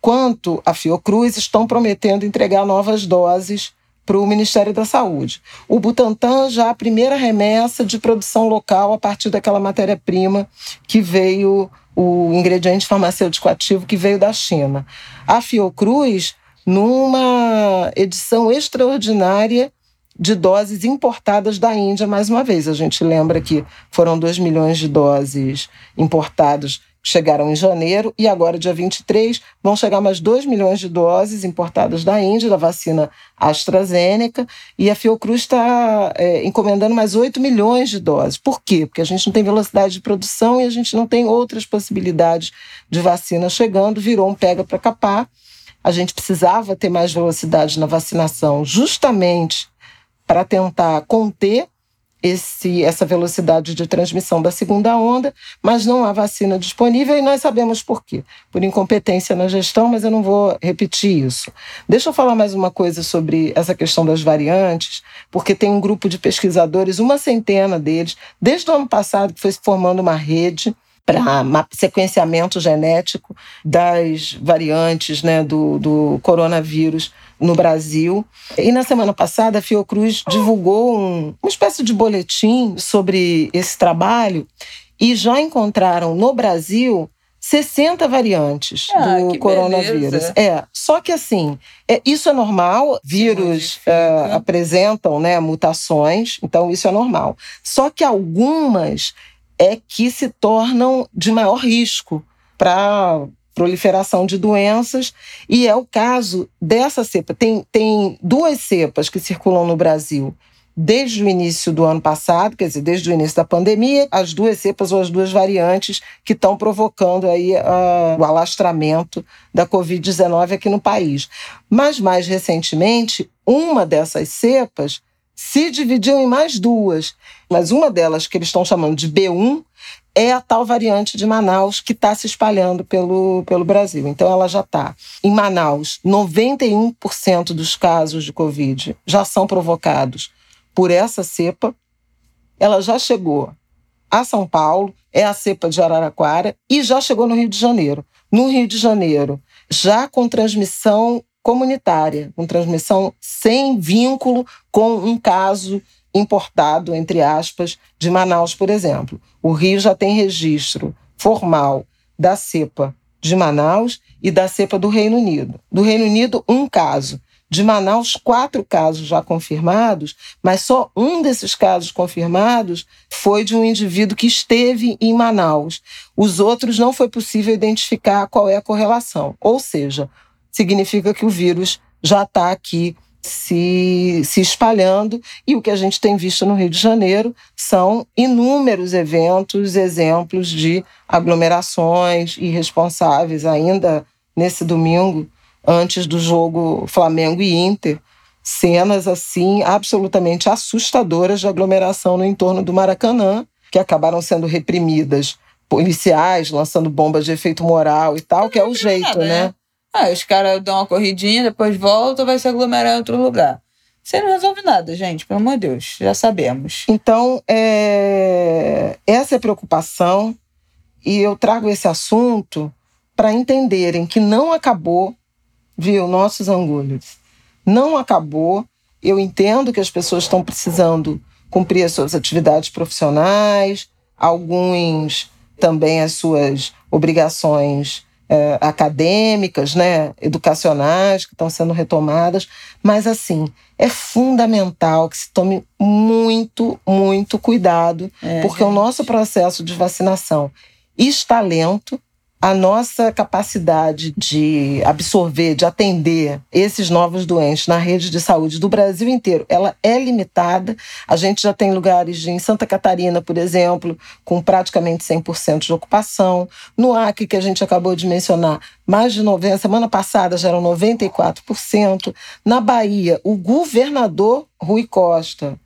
quanto a Fiocruz estão prometendo entregar novas doses para o Ministério da Saúde. O Butantan já a primeira remessa de produção local a partir daquela matéria-prima que veio, o ingrediente farmacêutico ativo que veio da China. A Fiocruz, numa edição extraordinária de doses importadas da Índia, mais uma vez. A gente lembra que foram 2 milhões de doses importadas chegaram em janeiro e agora, dia 23, vão chegar mais 2 milhões de doses importadas da Índia, da vacina AstraZeneca, e a Fiocruz está é, encomendando mais 8 milhões de doses. Por quê? Porque a gente não tem velocidade de produção e a gente não tem outras possibilidades de vacina chegando, virou um pega para capar. A gente precisava ter mais velocidade na vacinação, justamente para tentar conter esse, essa velocidade de transmissão da segunda onda, mas não há vacina disponível e nós sabemos por quê. Por incompetência na gestão, mas eu não vou repetir isso. Deixa eu falar mais uma coisa sobre essa questão das variantes, porque tem um grupo de pesquisadores, uma centena deles, desde o ano passado, que foi se formando uma rede para sequenciamento genético das variantes né, do, do coronavírus no Brasil. E na semana passada, a Fiocruz divulgou um, uma espécie de boletim sobre esse trabalho e já encontraram no Brasil 60 variantes ah, do coronavírus. Beleza. É, só que assim, é, isso é normal, vírus é, apresentam né, mutações, então isso é normal. Só que algumas é que se tornam de maior risco para proliferação de doenças, e é o caso dessa cepa. Tem, tem duas cepas que circulam no Brasil desde o início do ano passado, quer dizer, desde o início da pandemia, as duas cepas ou as duas variantes que estão provocando aí uh, o alastramento da Covid-19 aqui no país. Mas mais recentemente, uma dessas cepas se dividiu em mais duas, mas uma delas que eles estão chamando de B1 é a tal variante de Manaus que está se espalhando pelo, pelo Brasil. Então, ela já está. Em Manaus, 91% dos casos de Covid já são provocados por essa cepa. Ela já chegou a São Paulo, é a cepa de Araraquara, e já chegou no Rio de Janeiro. No Rio de Janeiro, já com transmissão comunitária, com transmissão sem vínculo com um caso importado, entre aspas, de Manaus, por exemplo. O Rio já tem registro formal da cepa de Manaus e da cepa do Reino Unido. Do Reino Unido, um caso. De Manaus, quatro casos já confirmados, mas só um desses casos confirmados foi de um indivíduo que esteve em Manaus. Os outros não foi possível identificar qual é a correlação. Ou seja, significa que o vírus já está aqui se, se espalhando, e o que a gente tem visto no Rio de Janeiro são inúmeros eventos, exemplos de aglomerações irresponsáveis, ainda nesse domingo, antes do jogo Flamengo e Inter, cenas assim absolutamente assustadoras de aglomeração no entorno do Maracanã, que acabaram sendo reprimidas policiais lançando bombas de efeito moral e tal, que é o jeito, né? Ah, os caras dão uma corridinha, depois voltam, vai se aglomerar em outro lugar. Você não resolve nada, gente, pelo amor de Deus, já sabemos. Então, é... essa é a preocupação, e eu trago esse assunto para entenderem que não acabou, viu, nossos angulhos. Não acabou. Eu entendo que as pessoas estão precisando cumprir as suas atividades profissionais, alguns também as suas obrigações é, acadêmicas, né, educacionais que estão sendo retomadas, mas assim é fundamental que se tome muito, muito cuidado, é, porque gente. o nosso processo de vacinação está lento, a nossa capacidade de absorver, de atender esses novos doentes na rede de saúde do Brasil inteiro, ela é limitada. A gente já tem lugares em Santa Catarina, por exemplo, com praticamente 100% de ocupação. No Acre, que a gente acabou de mencionar, mais de 90%, semana passada já eram 94%. Na Bahia, o governador Rui Costa,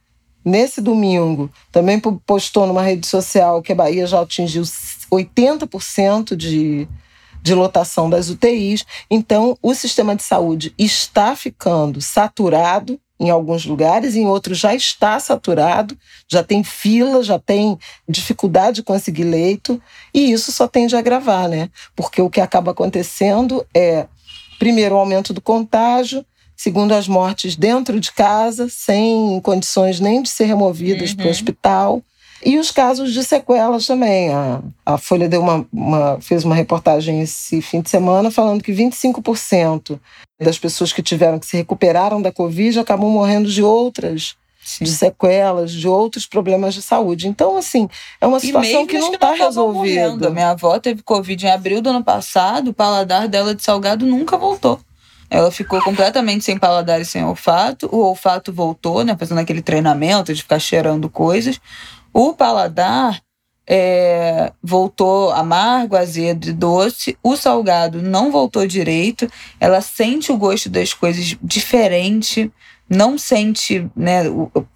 nesse domingo, também postou numa rede social que a Bahia já atingiu 80% de, de lotação das UTIs. Então, o sistema de saúde está ficando saturado em alguns lugares, em outros já está saturado, já tem fila, já tem dificuldade de conseguir leito, e isso só tende a agravar, né? Porque o que acaba acontecendo é, primeiro, o aumento do contágio, segundo as mortes dentro de casa, sem condições nem de ser removidas uhum. para o hospital. E os casos de sequelas também. A, a Folha deu uma, uma, fez uma reportagem esse fim de semana falando que 25% das pessoas que tiveram que se recuperaram da Covid acabam morrendo de outras Sim. de sequelas, de outros problemas de saúde. Então, assim, é uma situação que não está resolvida. Minha avó teve Covid em abril do ano passado, o paladar dela de salgado nunca voltou. Ela ficou completamente sem paladar e sem olfato. O olfato voltou, né? Fazendo aquele treinamento de ficar cheirando coisas. O paladar é, voltou amargo, azedo e doce. O salgado não voltou direito. Ela sente o gosto das coisas diferente. Não sente, né?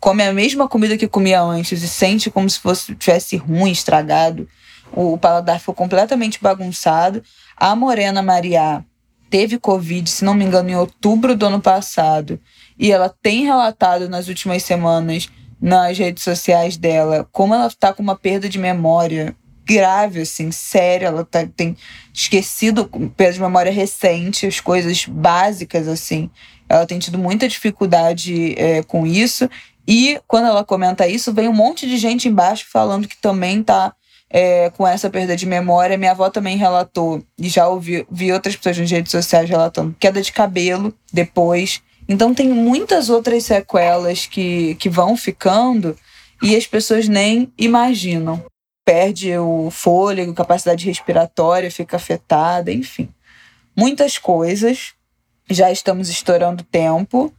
Come a mesma comida que comia antes e sente como se fosse tivesse ruim, estragado. O, o paladar ficou completamente bagunçado. A Morena Maria teve Covid, se não me engano, em outubro do ano passado. E ela tem relatado nas últimas semanas nas redes sociais dela como ela tá com uma perda de memória grave, assim, séria. Ela tá, tem esquecido, perda de memória recente, as coisas básicas, assim. ela tem tido muita dificuldade é, com isso. E quando ela comenta isso, vem um monte de gente embaixo falando que também está é, com essa perda de memória. Minha avó também relatou, e já ouvi vi outras pessoas nas redes sociais relatando queda de cabelo depois. Então tem muitas outras sequelas que, que vão ficando e as pessoas nem imaginam. Perde o fôlego, capacidade respiratória fica afetada, enfim. Muitas coisas. Já estamos estourando tempo.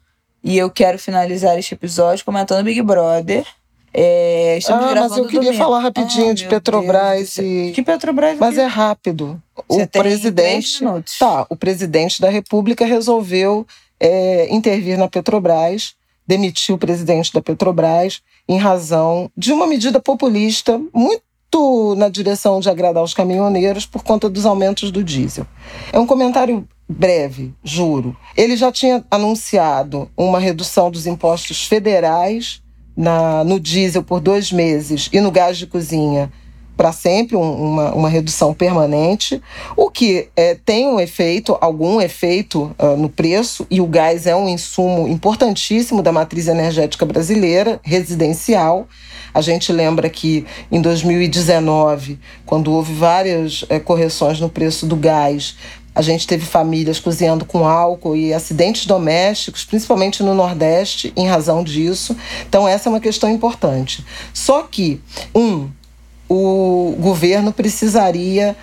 E eu quero finalizar este episódio comentando Big Brother. É, estamos ah, mas eu queria domingo. falar rapidinho ah, de Petrobras Deus. e. Que Petrobras? Mas é rápido. Você o presidente. Tá, o presidente da República resolveu é, intervir na Petrobras, demitiu o presidente da Petrobras em razão de uma medida populista muito na direção de agradar os caminhoneiros por conta dos aumentos do diesel. É um comentário breve, juro. Ele já tinha anunciado uma redução dos impostos federais na, no diesel por dois meses e no gás de cozinha para sempre, um, uma, uma redução permanente, o que é, tem um efeito, algum efeito uh, no preço, e o gás é um insumo importantíssimo da matriz energética brasileira, residencial. A gente lembra que em 2019, quando houve várias é, correções no preço do gás, a gente teve famílias cozinhando com álcool e acidentes domésticos, principalmente no Nordeste, em razão disso. Então, essa é uma questão importante. Só que, um, o governo precisaria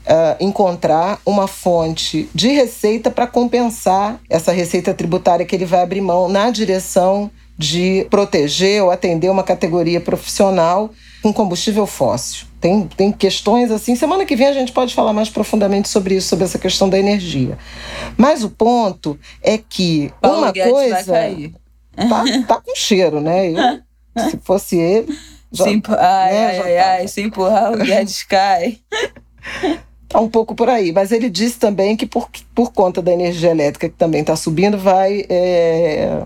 uh, encontrar uma fonte de receita para compensar essa receita tributária que ele vai abrir mão na direção de proteger ou atender uma categoria profissional com combustível fóssil. Tem, tem questões assim. Semana que vem a gente pode falar mais profundamente sobre isso, sobre essa questão da energia. Mas o ponto é que Paulo uma Guedes coisa. Tá, tá com cheiro, né? Eu, se fosse ele. Já, se empu... Ai, né, ai, ai, ai, se empurrar o Guedes cai. Tá um pouco por aí. Mas ele disse também que por, por conta da energia elétrica que também está subindo, vai. É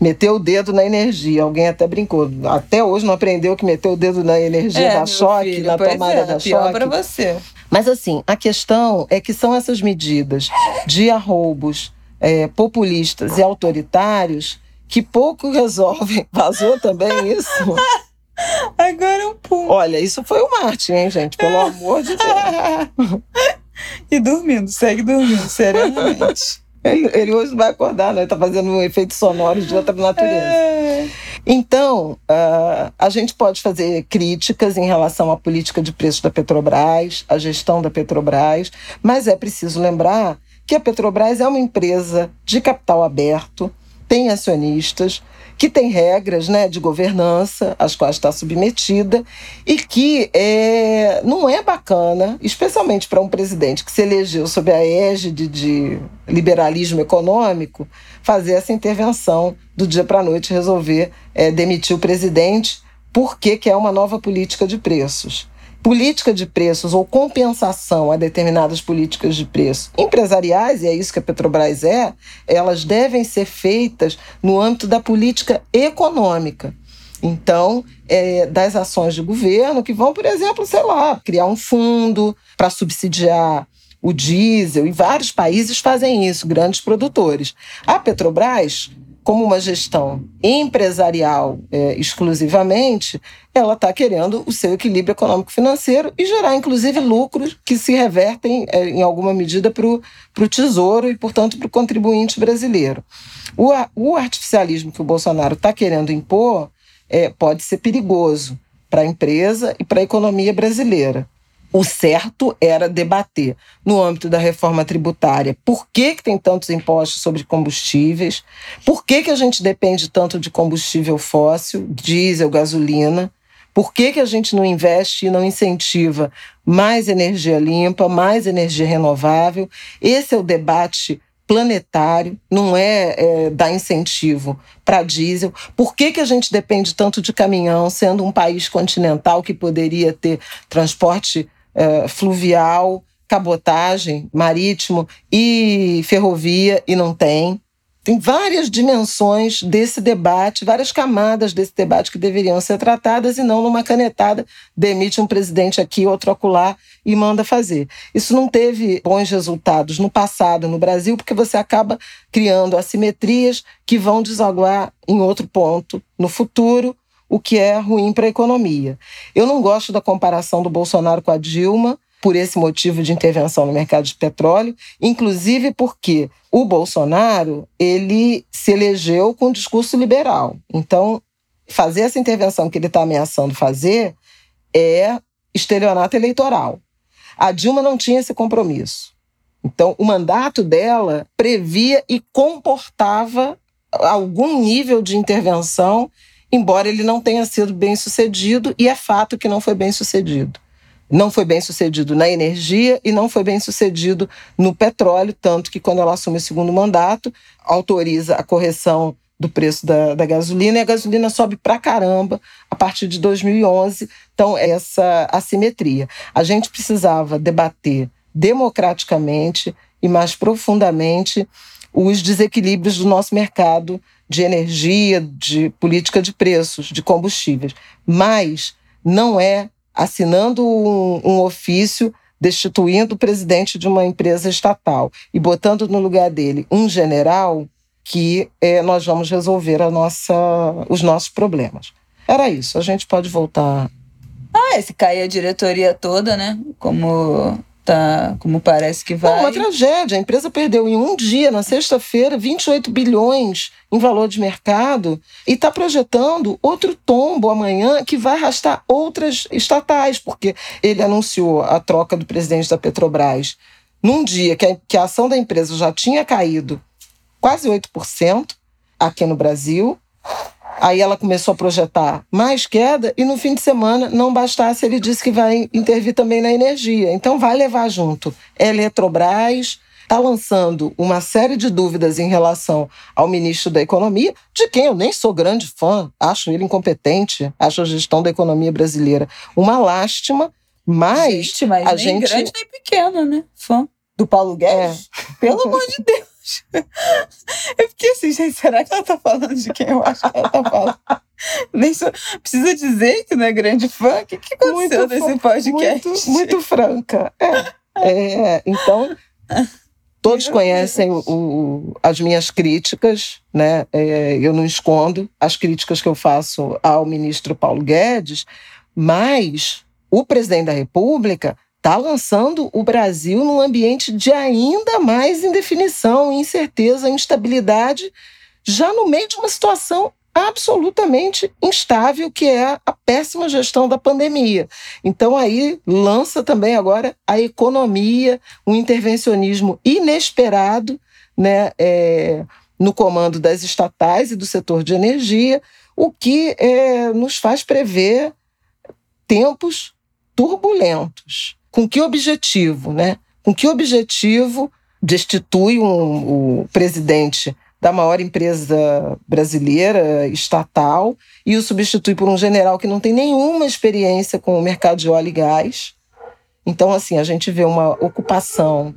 Meteu o dedo na energia. Alguém até brincou. Até hoje não aprendeu que meteu o dedo na energia é, da choque, filho, na tomada é, da pior choque. para você. Mas assim, a questão é que são essas medidas de arroubos é, populistas e autoritários que pouco resolvem. Vazou também isso? Agora é um pum. Olha, isso foi o Martin, hein, gente? Pelo amor de Deus. e dormindo, segue dormindo, seriamente. Ele, ele hoje vai acordar, né? Está fazendo um efeito sonoro de outra natureza. É. Então, uh, a gente pode fazer críticas em relação à política de preço da Petrobras, à gestão da Petrobras, mas é preciso lembrar que a Petrobras é uma empresa de capital aberto, tem acionistas, que tem regras né, de governança às quais está submetida e que é, não é bacana, especialmente para um presidente que se elegeu sob a égide de liberalismo econômico, fazer essa intervenção do dia para a noite, resolver é, demitir o presidente porque quer uma nova política de preços política de preços ou compensação a determinadas políticas de preço empresariais, e é isso que a Petrobras é, elas devem ser feitas no âmbito da política econômica. Então, é, das ações de governo que vão, por exemplo, sei lá, criar um fundo para subsidiar o diesel, e vários países fazem isso, grandes produtores. A Petrobras como uma gestão empresarial é, exclusivamente, ela está querendo o seu equilíbrio econômico-financeiro e gerar, inclusive, lucros que se revertem, é, em alguma medida, para o tesouro e, portanto, para o contribuinte brasileiro. O, o artificialismo que o Bolsonaro está querendo impor é, pode ser perigoso para a empresa e para a economia brasileira. O certo era debater, no âmbito da reforma tributária, por que, que tem tantos impostos sobre combustíveis, por que, que a gente depende tanto de combustível fóssil, diesel, gasolina, por que, que a gente não investe e não incentiva mais energia limpa, mais energia renovável. Esse é o debate planetário, não é, é dar incentivo para diesel. Por que, que a gente depende tanto de caminhão, sendo um país continental que poderia ter transporte uh, fluvial, cabotagem, marítimo e ferrovia, e não tem. tem várias dimensões desse debate, várias camadas desse debate que deveriam ser tratadas e não numa canetada demite um presidente aqui, outro acolá e manda fazer. Isso não teve bons resultados no passado no Brasil, porque você acaba criando assimetrias que vão desaguar em outro ponto no futuro, o que é ruim para a economia. Eu não gosto da comparação do Bolsonaro com a Dilma, por esse motivo de intervenção no mercado de petróleo, inclusive porque o Bolsonaro ele se elegeu com um discurso liberal. Então, fazer essa intervenção que ele está ameaçando fazer é estelionato eleitoral. A Dilma não tinha esse compromisso. Então, o mandato dela previa e comportava algum nível de intervenção, embora ele não tenha sido bem sucedido, e é fato que não foi bem sucedido não foi bem sucedido na energia e não foi bem sucedido no petróleo, tanto que quando ela assume o segundo mandato, autoriza a correção do preço da, da gasolina e a gasolina sobe pra caramba a partir de 2011. Então, essa assimetria. A gente precisava debater democraticamente e mais profundamente os desequilíbrios do nosso mercado de energia, de política de preços, de combustíveis. Mas não é assinando um, um ofício destituindo o presidente de uma empresa estatal e botando no lugar dele um general que é, nós vamos resolver a nossa, os nossos problemas. Era isso. A gente pode voltar. Ah, se cair a diretoria toda, né? Como tá, como parece que vai. É uma tragédia. A empresa perdeu em um dia, na sexta-feira, 28 bilhões em valor de mercado e está projetando outro tombo amanhã que vai arrastar outras estatais, porque ele anunciou a troca do presidente da Petrobras num dia que a, que a ação da empresa já tinha caído quase 8% aqui no Brasil. Aí ela começou a projetar mais queda e no fim de semana, não bastasse, ele disse que vai intervir também na energia. Então vai levar junto Eletrobras, está lançando uma série de dúvidas em relação ao ministro da Economia, de quem eu nem sou grande fã, acho ele incompetente, acho a gestão da economia brasileira uma lástima, mas, gente, mas a nem gente grande nem pequena, né? Fã do Paulo Guedes. Pelo amor de Deus. Eu fiquei assim, gente, será que ela tá falando de quem eu acho que ela tá falando? Nem precisa dizer que não é grande fã? O que, que aconteceu Muito nesse podcast? Muito, muito franca. É. É, então, todos conhecem o- o- as minhas críticas, né? É, eu não escondo as críticas que eu faço ao ministro Paulo Guedes, mas o presidente da República está lançando o Brasil num ambiente de ainda mais indefinição, incerteza, instabilidade, já no meio de uma situação absolutamente instável, que é a péssima gestão da pandemia. Então, aí lança também agora a economia, um intervencionismo inesperado né, é, no comando das estatais e do setor de energia, o que é, nos faz prever tempos turbulentos. Com que objetivo? Né? Com que objetivo destitui um, o presidente da maior empresa brasileira, estatal, e o substitui por um general que não tem nenhuma experiência com o mercado de óleo e gás. Então, assim, a gente vê uma ocupação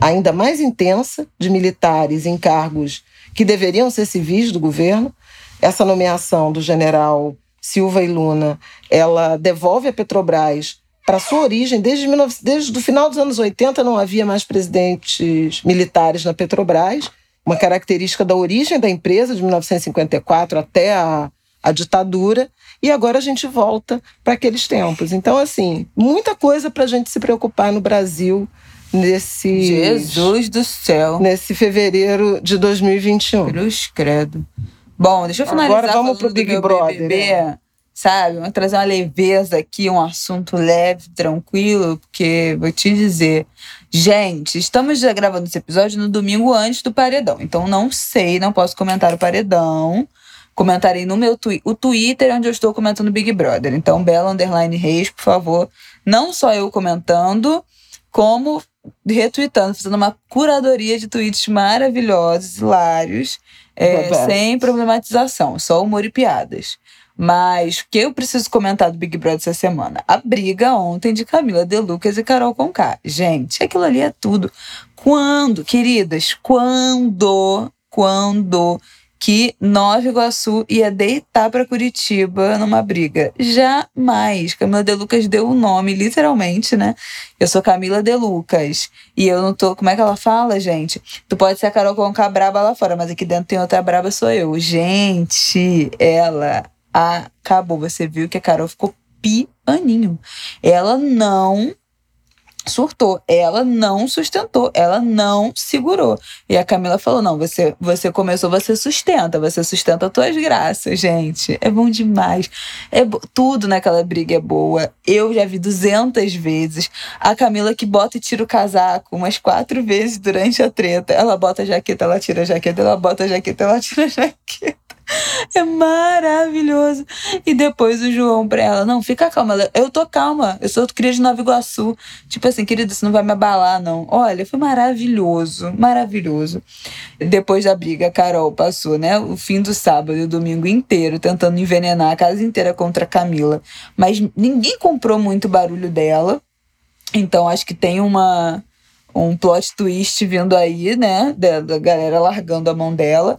ainda mais intensa de militares em cargos que deveriam ser civis do governo. Essa nomeação do general Silva e Luna, ela devolve a Petrobras para sua origem. Desde, 19, desde o final dos anos 80 não havia mais presidentes militares na Petrobras uma característica da origem da empresa, de 1954 até a, a ditadura, e agora a gente volta para aqueles tempos. Então, assim, muita coisa para a gente se preocupar no Brasil nesse. Jesus do céu. Nesse fevereiro de 2021. Cruz credo. Bom, deixa eu finalizar Agora vamos pro Big Brother, BBB, né? Sabe? Vamos trazer uma leveza aqui, um assunto leve, tranquilo, porque vou te dizer, gente, estamos já gravando esse episódio no domingo antes do paredão, então não sei, não posso comentar o paredão. Comentarei no meu twi o Twitter, onde eu estou comentando Big Brother. Então, Bela Underline Reis, por favor. Não só eu comentando, como retweetando, fazendo uma curadoria de tweets maravilhosos, hilários, é, sem problematização, só humor e piadas. Mas o que eu preciso comentar do Big Brother essa semana? A briga ontem de Camila De Lucas e Carol Conká. Gente, aquilo ali é tudo. Quando, queridas, quando, quando que Nova Iguaçu ia deitar para Curitiba numa briga. Jamais. Camila De Lucas deu o nome, literalmente, né? Eu sou Camila De Lucas. E eu não tô. Como é que ela fala, gente? Tu pode ser a Carol Conká braba lá fora, mas aqui dentro tem outra braba, sou eu. Gente, ela acabou. Você viu que a Carol ficou pianinho. Ela não surtou. Ela não sustentou, ela não segurou. E a Camila falou: não, você, você começou, você sustenta, você sustenta as tuas graças, gente. É bom demais. É bo... Tudo naquela briga é boa. Eu já vi 200 vezes. A Camila que bota e tira o casaco umas quatro vezes durante a treta. Ela bota a jaqueta, ela tira a jaqueta, ela bota a jaqueta, ela tira a jaqueta. É maravilhoso. E depois o João pra ela, não, fica calma. Eu tô calma, eu sou cria de Nova Iguaçu. Tipo assim, querida, isso não vai me abalar, não. Olha, foi maravilhoso, maravilhoso. Depois da briga, a Carol passou, né, o fim do sábado e o domingo inteiro tentando envenenar a casa inteira contra a Camila. Mas ninguém comprou muito barulho dela. Então acho que tem uma um plot twist vindo aí, né, da galera largando a mão dela.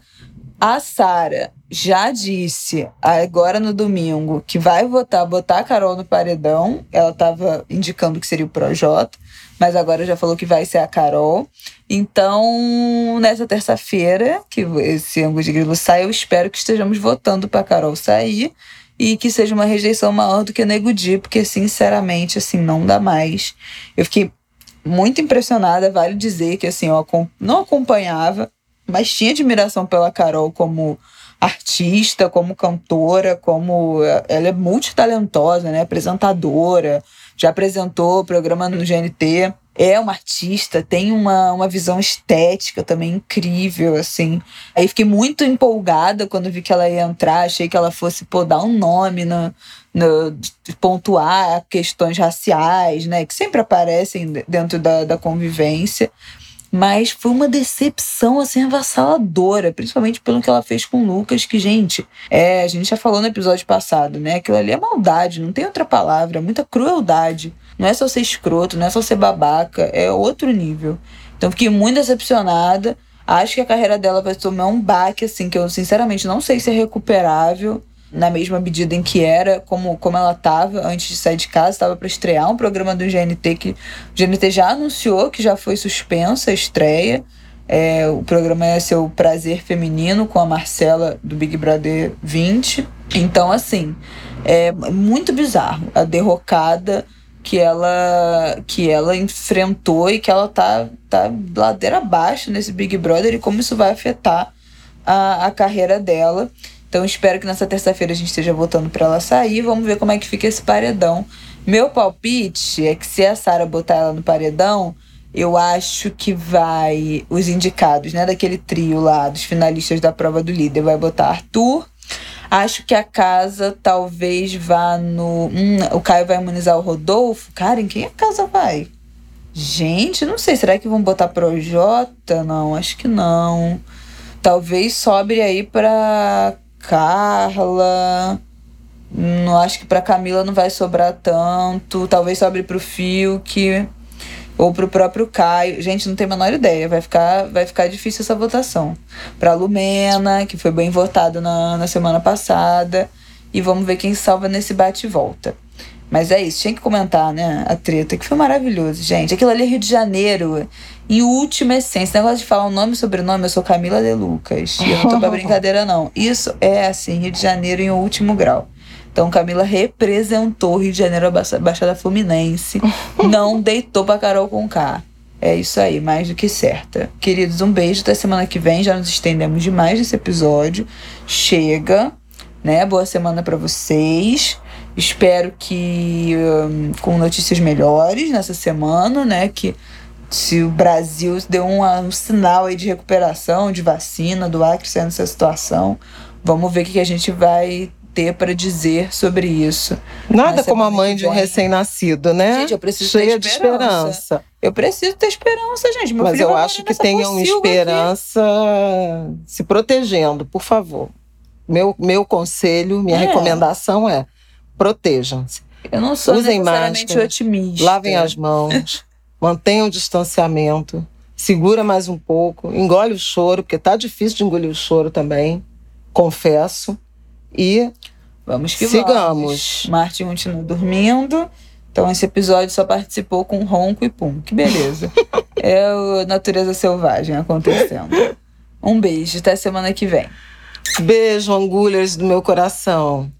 A Sara já disse agora no domingo que vai votar, botar a Carol no paredão. Ela estava indicando que seria o Projota, mas agora já falou que vai ser a Carol. Então, nessa terça-feira, que esse ângulo de grilo sai, eu espero que estejamos votando para a Carol sair e que seja uma rejeição maior do que Nego Di, porque sinceramente, assim, não dá mais. Eu fiquei muito impressionada, vale dizer que assim, eu não acompanhava mas tinha admiração pela Carol como artista, como cantora, como ela é multitalentosa, né? Apresentadora, já apresentou programa no GNT, é uma artista, tem uma, uma visão estética também incrível, assim. Aí fiquei muito empolgada quando vi que ela ia entrar, achei que ela fosse pô, dar um nome no, no, pontuar questões raciais, né? Que sempre aparecem dentro da, da convivência. Mas foi uma decepção, assim, avassaladora, principalmente pelo que ela fez com o Lucas, que, gente, é, a gente já falou no episódio passado, né? Aquilo ali é maldade, não tem outra palavra, é muita crueldade. Não é só ser escroto, não é só ser babaca, é outro nível. Então fiquei muito decepcionada. Acho que a carreira dela vai tomar um baque, assim, que eu sinceramente não sei se é recuperável na mesma medida em que era, como, como ela estava antes de sair de casa, estava para estrear um programa do GNT que o GNT já anunciou que já foi suspensa a estreia. É, o programa ser o Prazer Feminino com a Marcela do Big Brother 20. Então, assim, é muito bizarro a derrocada que ela que ela enfrentou e que ela tá, tá ladeira abaixo nesse Big Brother e como isso vai afetar a, a carreira dela. Então espero que nessa terça-feira a gente esteja voltando para ela sair. Vamos ver como é que fica esse paredão. Meu palpite é que se a Sara botar ela no paredão, eu acho que vai os indicados, né, daquele trio lá dos finalistas da prova do líder, vai botar Arthur. Acho que a casa talvez vá no, hum, o Caio vai imunizar o Rodolfo. Cara, em quem a casa vai? Gente, não sei, será que vão botar Projota? Não, acho que não. Talvez sobre aí para Carla. Não acho que para Camila não vai sobrar tanto. Talvez sobre pro Fiuk ou pro próprio Caio. Gente, não tem a menor ideia. Vai ficar, vai ficar difícil essa votação. Pra Lumena, que foi bem votada na, na semana passada. E vamos ver quem salva nesse bate e volta. Mas é isso, tinha que comentar, né? A treta, que foi maravilhoso, gente. Aquilo ali é Rio de Janeiro. Em última essência, negócio de falar o um nome e sobrenome, eu sou Camila de Lucas. E eu não tô pra brincadeira, não. Isso é assim, Rio de Janeiro em último grau. Então, Camila representou Rio de Janeiro, a Baixada Fluminense. não deitou pra Carol com K. É isso aí, mais do que certa. Queridos, um beijo. Até semana que vem. Já nos estendemos demais nesse episódio. Chega, né? Boa semana para vocês. Espero que um, com notícias melhores nessa semana, né? Que se o Brasil deu um, um sinal aí de recuperação, de vacina, do Acre sendo essa situação, vamos ver o que a gente vai ter para dizer sobre isso. Nada como a mãe de um recém-nascido, né? Gente, eu preciso Cheia ter esperança. de esperança. Eu preciso ter esperança, gente. Meu Mas eu acho que tenham esperança aqui. se protegendo, por favor. Meu, meu conselho, minha é. recomendação é protejam-se. Eu não sou Usem necessariamente máscara, otimista. Lavem as mãos. mantenham o distanciamento, segura mais um pouco, engole o choro, porque tá difícil de engolir o choro também, confesso. E Vamos que Sigamos. vamos. Martin continua dormindo. Então esse episódio só participou com ronco e pum. Que beleza. é a natureza selvagem acontecendo. Um beijo, até semana que vem. beijo, angulhas do meu coração.